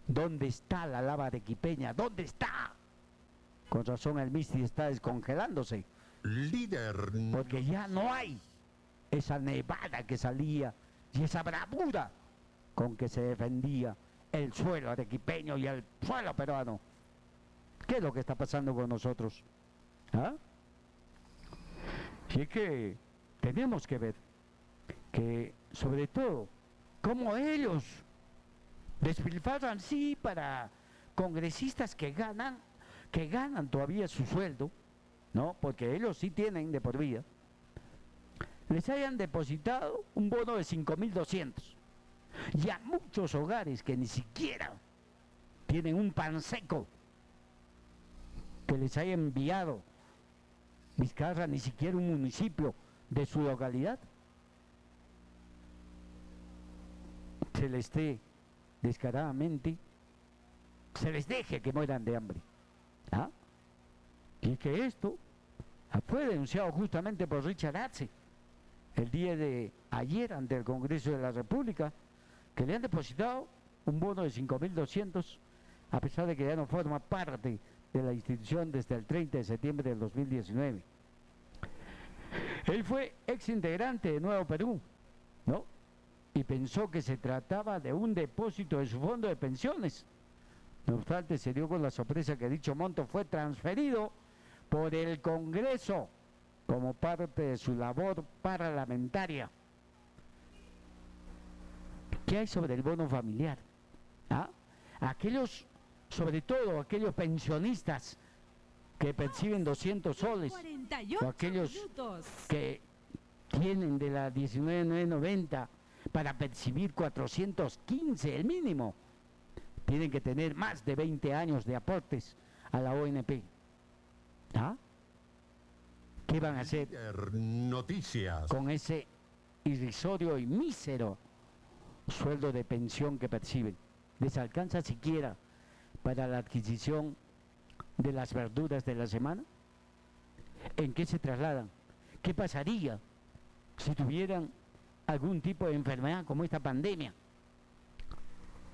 ¿Dónde está la lava de Quipeña? ¿Dónde está? Con razón el Misti está descongelándose. Líder Porque ya no hay esa nevada que salía y esa bravura con que se defendía el suelo arequipeño y el suelo peruano. ¿Qué es lo que está pasando con nosotros? ¿Ah? Es que tenemos que ver que, sobre todo, cómo ellos despilfarran, sí, para congresistas que ganan, que ganan todavía su sueldo, ¿no? Porque ellos sí tienen de por vida, les hayan depositado un bono de 5.200. Y a muchos hogares que ni siquiera tienen un pan seco que les haya enviado Vizcarra, ni siquiera un municipio de su localidad, se les dé descaradamente, se les deje que mueran de hambre. ¿Ah? Y que esto fue denunciado justamente por Richard Arce el día de ayer ante el Congreso de la República, que le han depositado un bono de 5.200, a pesar de que ya no forma parte de la institución desde el 30 de septiembre del 2019. Él fue ex integrante de Nuevo Perú, ¿no? Y pensó que se trataba de un depósito de su fondo de pensiones. No obstante, se dio con la sorpresa que dicho monto fue transferido por el Congreso como parte de su labor parlamentaria. ¿Qué hay sobre el bono familiar? ¿Ah? Aquellos, sobre todo aquellos pensionistas que perciben 200 soles, 48 o aquellos minutos. que tienen de la 19.990 para percibir 415, el mínimo, tienen que tener más de 20 años de aportes a la ONP. ¿Ah? ¿Qué van a hacer Noticias. con ese irrisorio y mísero sueldo de pensión que perciben? ¿Les alcanza siquiera para la adquisición de las verduras de la semana? ¿En qué se trasladan? ¿Qué pasaría si tuvieran algún tipo de enfermedad como esta pandemia?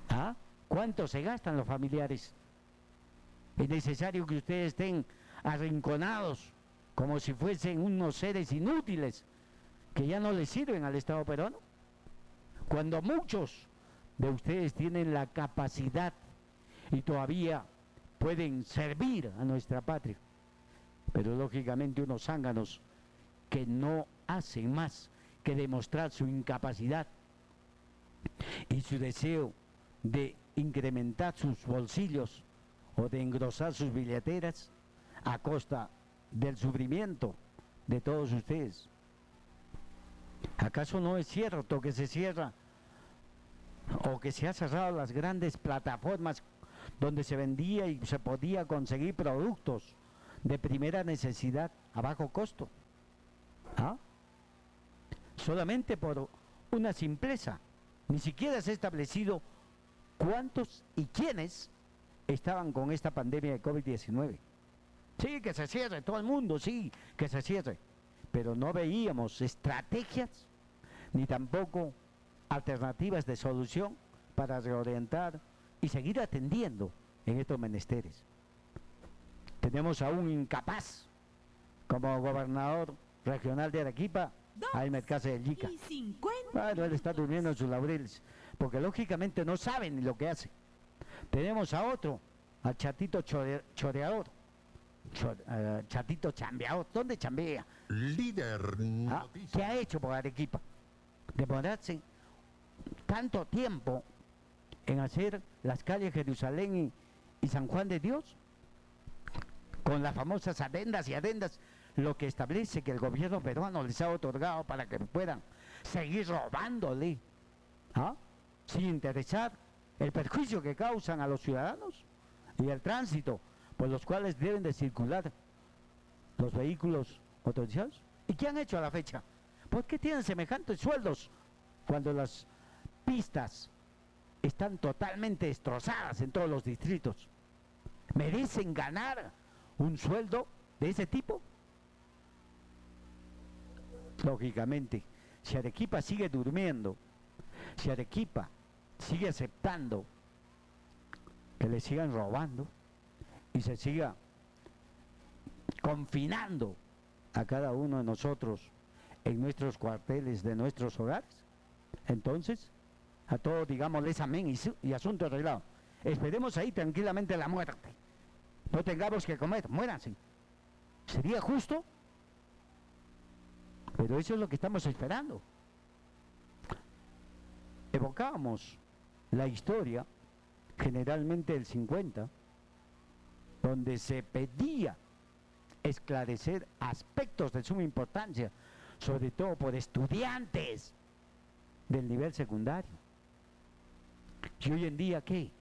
¿Ah? ¿Cuánto se gastan los familiares? Es necesario que ustedes estén arrinconados como si fuesen unos seres inútiles que ya no les sirven al Estado peruano. Cuando muchos de ustedes tienen la capacidad y todavía pueden servir a nuestra patria. Pero lógicamente unos zánganos que no hacen más que demostrar su incapacidad y su deseo de incrementar sus bolsillos o de engrosar sus billeteras a costa del sufrimiento de todos ustedes. ¿Acaso no es cierto que se cierra o que se ha cerrado las grandes plataformas donde se vendía y se podía conseguir productos de primera necesidad a bajo costo? ¿Ah? Solamente por una simpleza. Ni siquiera se ha establecido cuántos y quiénes estaban con esta pandemia de COVID-19. Sí, que se cierre todo el mundo, sí, que se cierre. Pero no veíamos estrategias ni tampoco alternativas de solución para reorientar y seguir atendiendo en estos menesteres. Tenemos a un incapaz como gobernador regional de Arequipa, Jaime Cáceres del Yica. Bueno, él está durmiendo en sus laureles, porque lógicamente no sabe ni lo que hace. Tenemos a otro, al chatito chore- choreador, Cho- eh, chatito chambeador. ¿Dónde chambea? Líder. Ah, ¿Qué ha hecho por Arequipa? Demorarse tanto tiempo en hacer las calles Jerusalén y, San Juan de Dios, con las famosas adendas y adendas, lo que establece que el gobierno peruano les ha otorgado para que puedan seguir robándole, ¿ah? sin interesar el perjuicio que causan a los ciudadanos y el tránsito por los cuales deben de circular los vehículos autorizados. ¿Y qué han hecho a la fecha? ¿Por qué tienen semejantes sueldos cuando las pistas están totalmente destrozadas en todos los distritos? ¿Merecen ganar un sueldo de ese tipo? Lógicamente, si Arequipa sigue durmiendo, si Arequipa sigue aceptando que le sigan robando y se siga confinando a cada uno de nosotros en nuestros cuarteles de nuestros hogares, entonces a todos digámosles amén y, y asunto arreglado. Esperemos ahí tranquilamente la muerte. No tengamos que comer, muéranse. ¿Sería justo? Pero eso es lo que estamos esperando. Evocábamos la historia, generalmente del 50, donde se pedía esclarecer aspectos de suma importancia, sobre todo por estudiantes del nivel secundario. ¿Y hoy en día qué?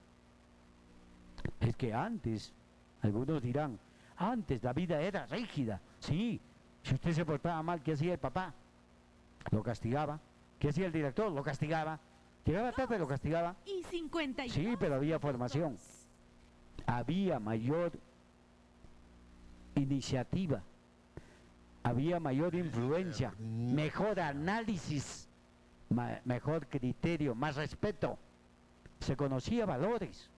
Es que antes, algunos dirán, antes la vida era rígida. Sí, si usted se portaba mal, ¿qué hacía el papá? Lo castigaba. ¿Qué hacía el director? Lo castigaba. Llegaba tarde, lo castigaba. Y 50 Sí, pero había formación. Había mayor iniciativa. Había mayor influencia, mejor análisis, ma- mejor criterio, más respeto. Se conocía valores.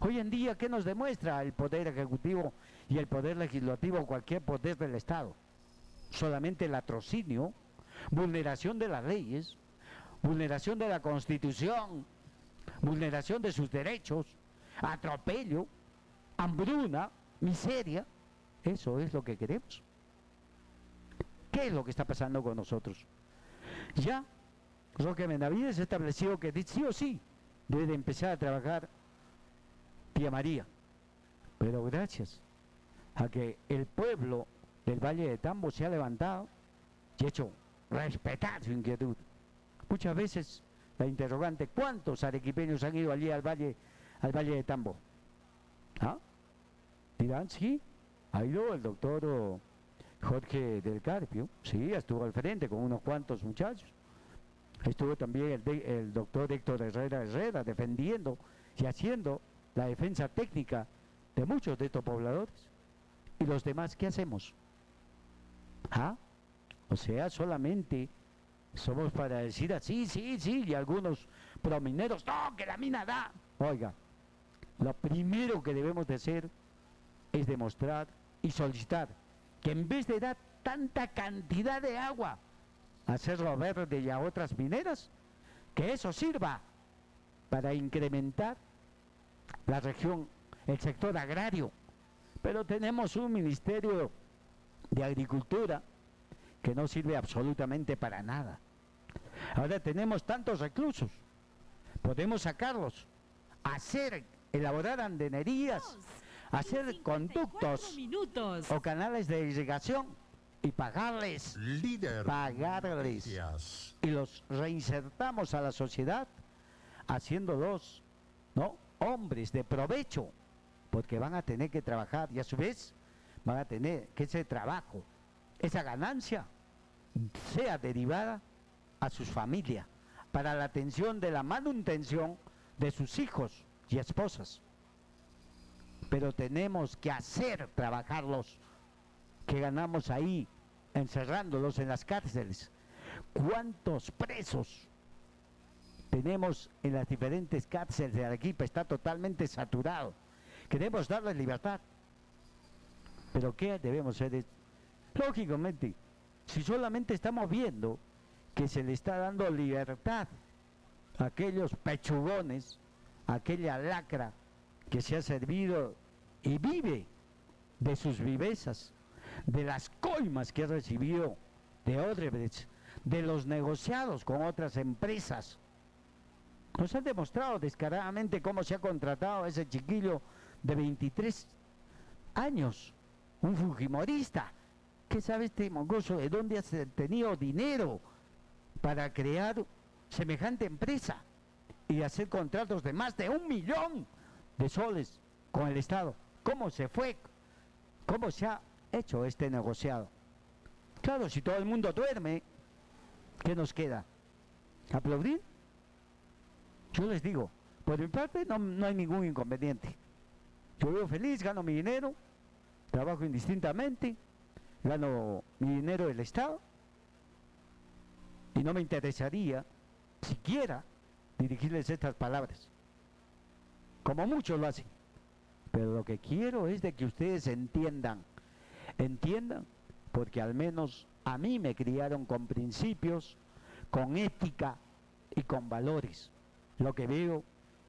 Hoy en día, ¿qué nos demuestra el Poder Ejecutivo y el Poder Legislativo o cualquier poder del Estado? Solamente el atrocinio, vulneración de las leyes, vulneración de la Constitución, vulneración de sus derechos, atropello, hambruna, miseria. Eso es lo que queremos. ¿Qué es lo que está pasando con nosotros? Ya Roque Benavides estableció que sí o sí debe de empezar a trabajar Tía María. Pero gracias a que el pueblo del Valle de Tambo se ha levantado y hecho respetar su inquietud. Muchas veces la interrogante, ¿cuántos arequipeños han ido allí al Valle, al valle de Tambo? ¿Ah? Dirán, sí, Ha ido el doctor oh, Jorge del Carpio, sí, estuvo al frente con unos cuantos muchachos. Estuvo también el, de- el doctor Héctor Herrera Herrera defendiendo y haciendo la defensa técnica de muchos de estos pobladores. ¿Y los demás qué hacemos? ¿Ah? O sea, solamente somos para decir así, sí, sí, y algunos promineros, no, que la mina da. Oiga, lo primero que debemos de hacer es demostrar y solicitar que en vez de dar tanta cantidad de agua a Cerro Verde y a otras mineras, que eso sirva para incrementar la región, el sector agrario. Pero tenemos un ministerio de agricultura que no sirve absolutamente para nada. Ahora tenemos tantos reclusos, podemos sacarlos, hacer, elaborar andenerías, hacer conductos o canales de irrigación y pagarles, pagarles y los reinsertamos a la sociedad haciéndolos, ¿no? Hombres de provecho, porque van a tener que trabajar y a su vez van a tener que ese trabajo, esa ganancia sea derivada a sus familias para la atención de la manutención de sus hijos y esposas. Pero tenemos que hacer trabajarlos que ganamos ahí, encerrándolos en las cárceles. ¿Cuántos presos tenemos en las diferentes cárceles de Arequipa? Está totalmente saturado. Queremos darles libertad. Pero ¿qué debemos hacer? Lógicamente, si solamente estamos viendo que se le está dando libertad a aquellos pechugones, a aquella lacra que se ha servido y vive de sus vivezas, de las coimas que ha recibido de Odebrecht, de los negociados con otras empresas. Nos han demostrado descaradamente cómo se ha contratado a ese chiquillo de 23 años, un fujimorista. ¿Qué sabe este mongoso de dónde ha tenido dinero para crear semejante empresa y hacer contratos de más de un millón de soles con el Estado? ¿Cómo se fue? ¿Cómo se ha hecho este negociado? Claro, si todo el mundo duerme, ¿qué nos queda? ¿Aplaudir? Yo les digo, por mi parte no, no hay ningún inconveniente. Yo vivo feliz, gano mi dinero, trabajo indistintamente, gano mi dinero del Estado y no me interesaría siquiera dirigirles estas palabras, como muchos lo hacen. Pero lo que quiero es de que ustedes entiendan, entiendan, porque al menos a mí me criaron con principios, con ética y con valores. Lo que veo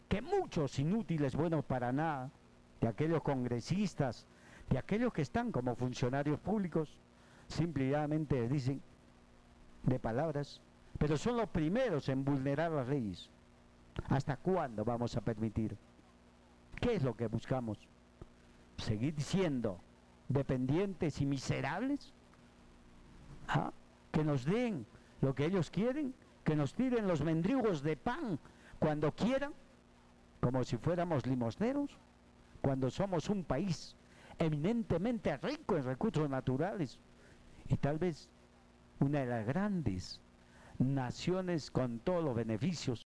que muchos inútiles, buenos para nada, de aquellos congresistas, de aquellos que están como funcionarios públicos, simplemente dicen de palabras, pero son los primeros en vulnerar las leyes. ¿Hasta cuándo vamos a permitir? ¿Qué es lo que buscamos? ¿Seguir siendo dependientes y miserables? ¿Ah? ¿Que nos den lo que ellos quieren? ¿Que nos tiren los mendrugos de pan cuando quieran? ¿Como si fuéramos limosneros? Cuando somos un país eminentemente rico en recursos naturales y tal vez una de las grandes naciones con todos los beneficios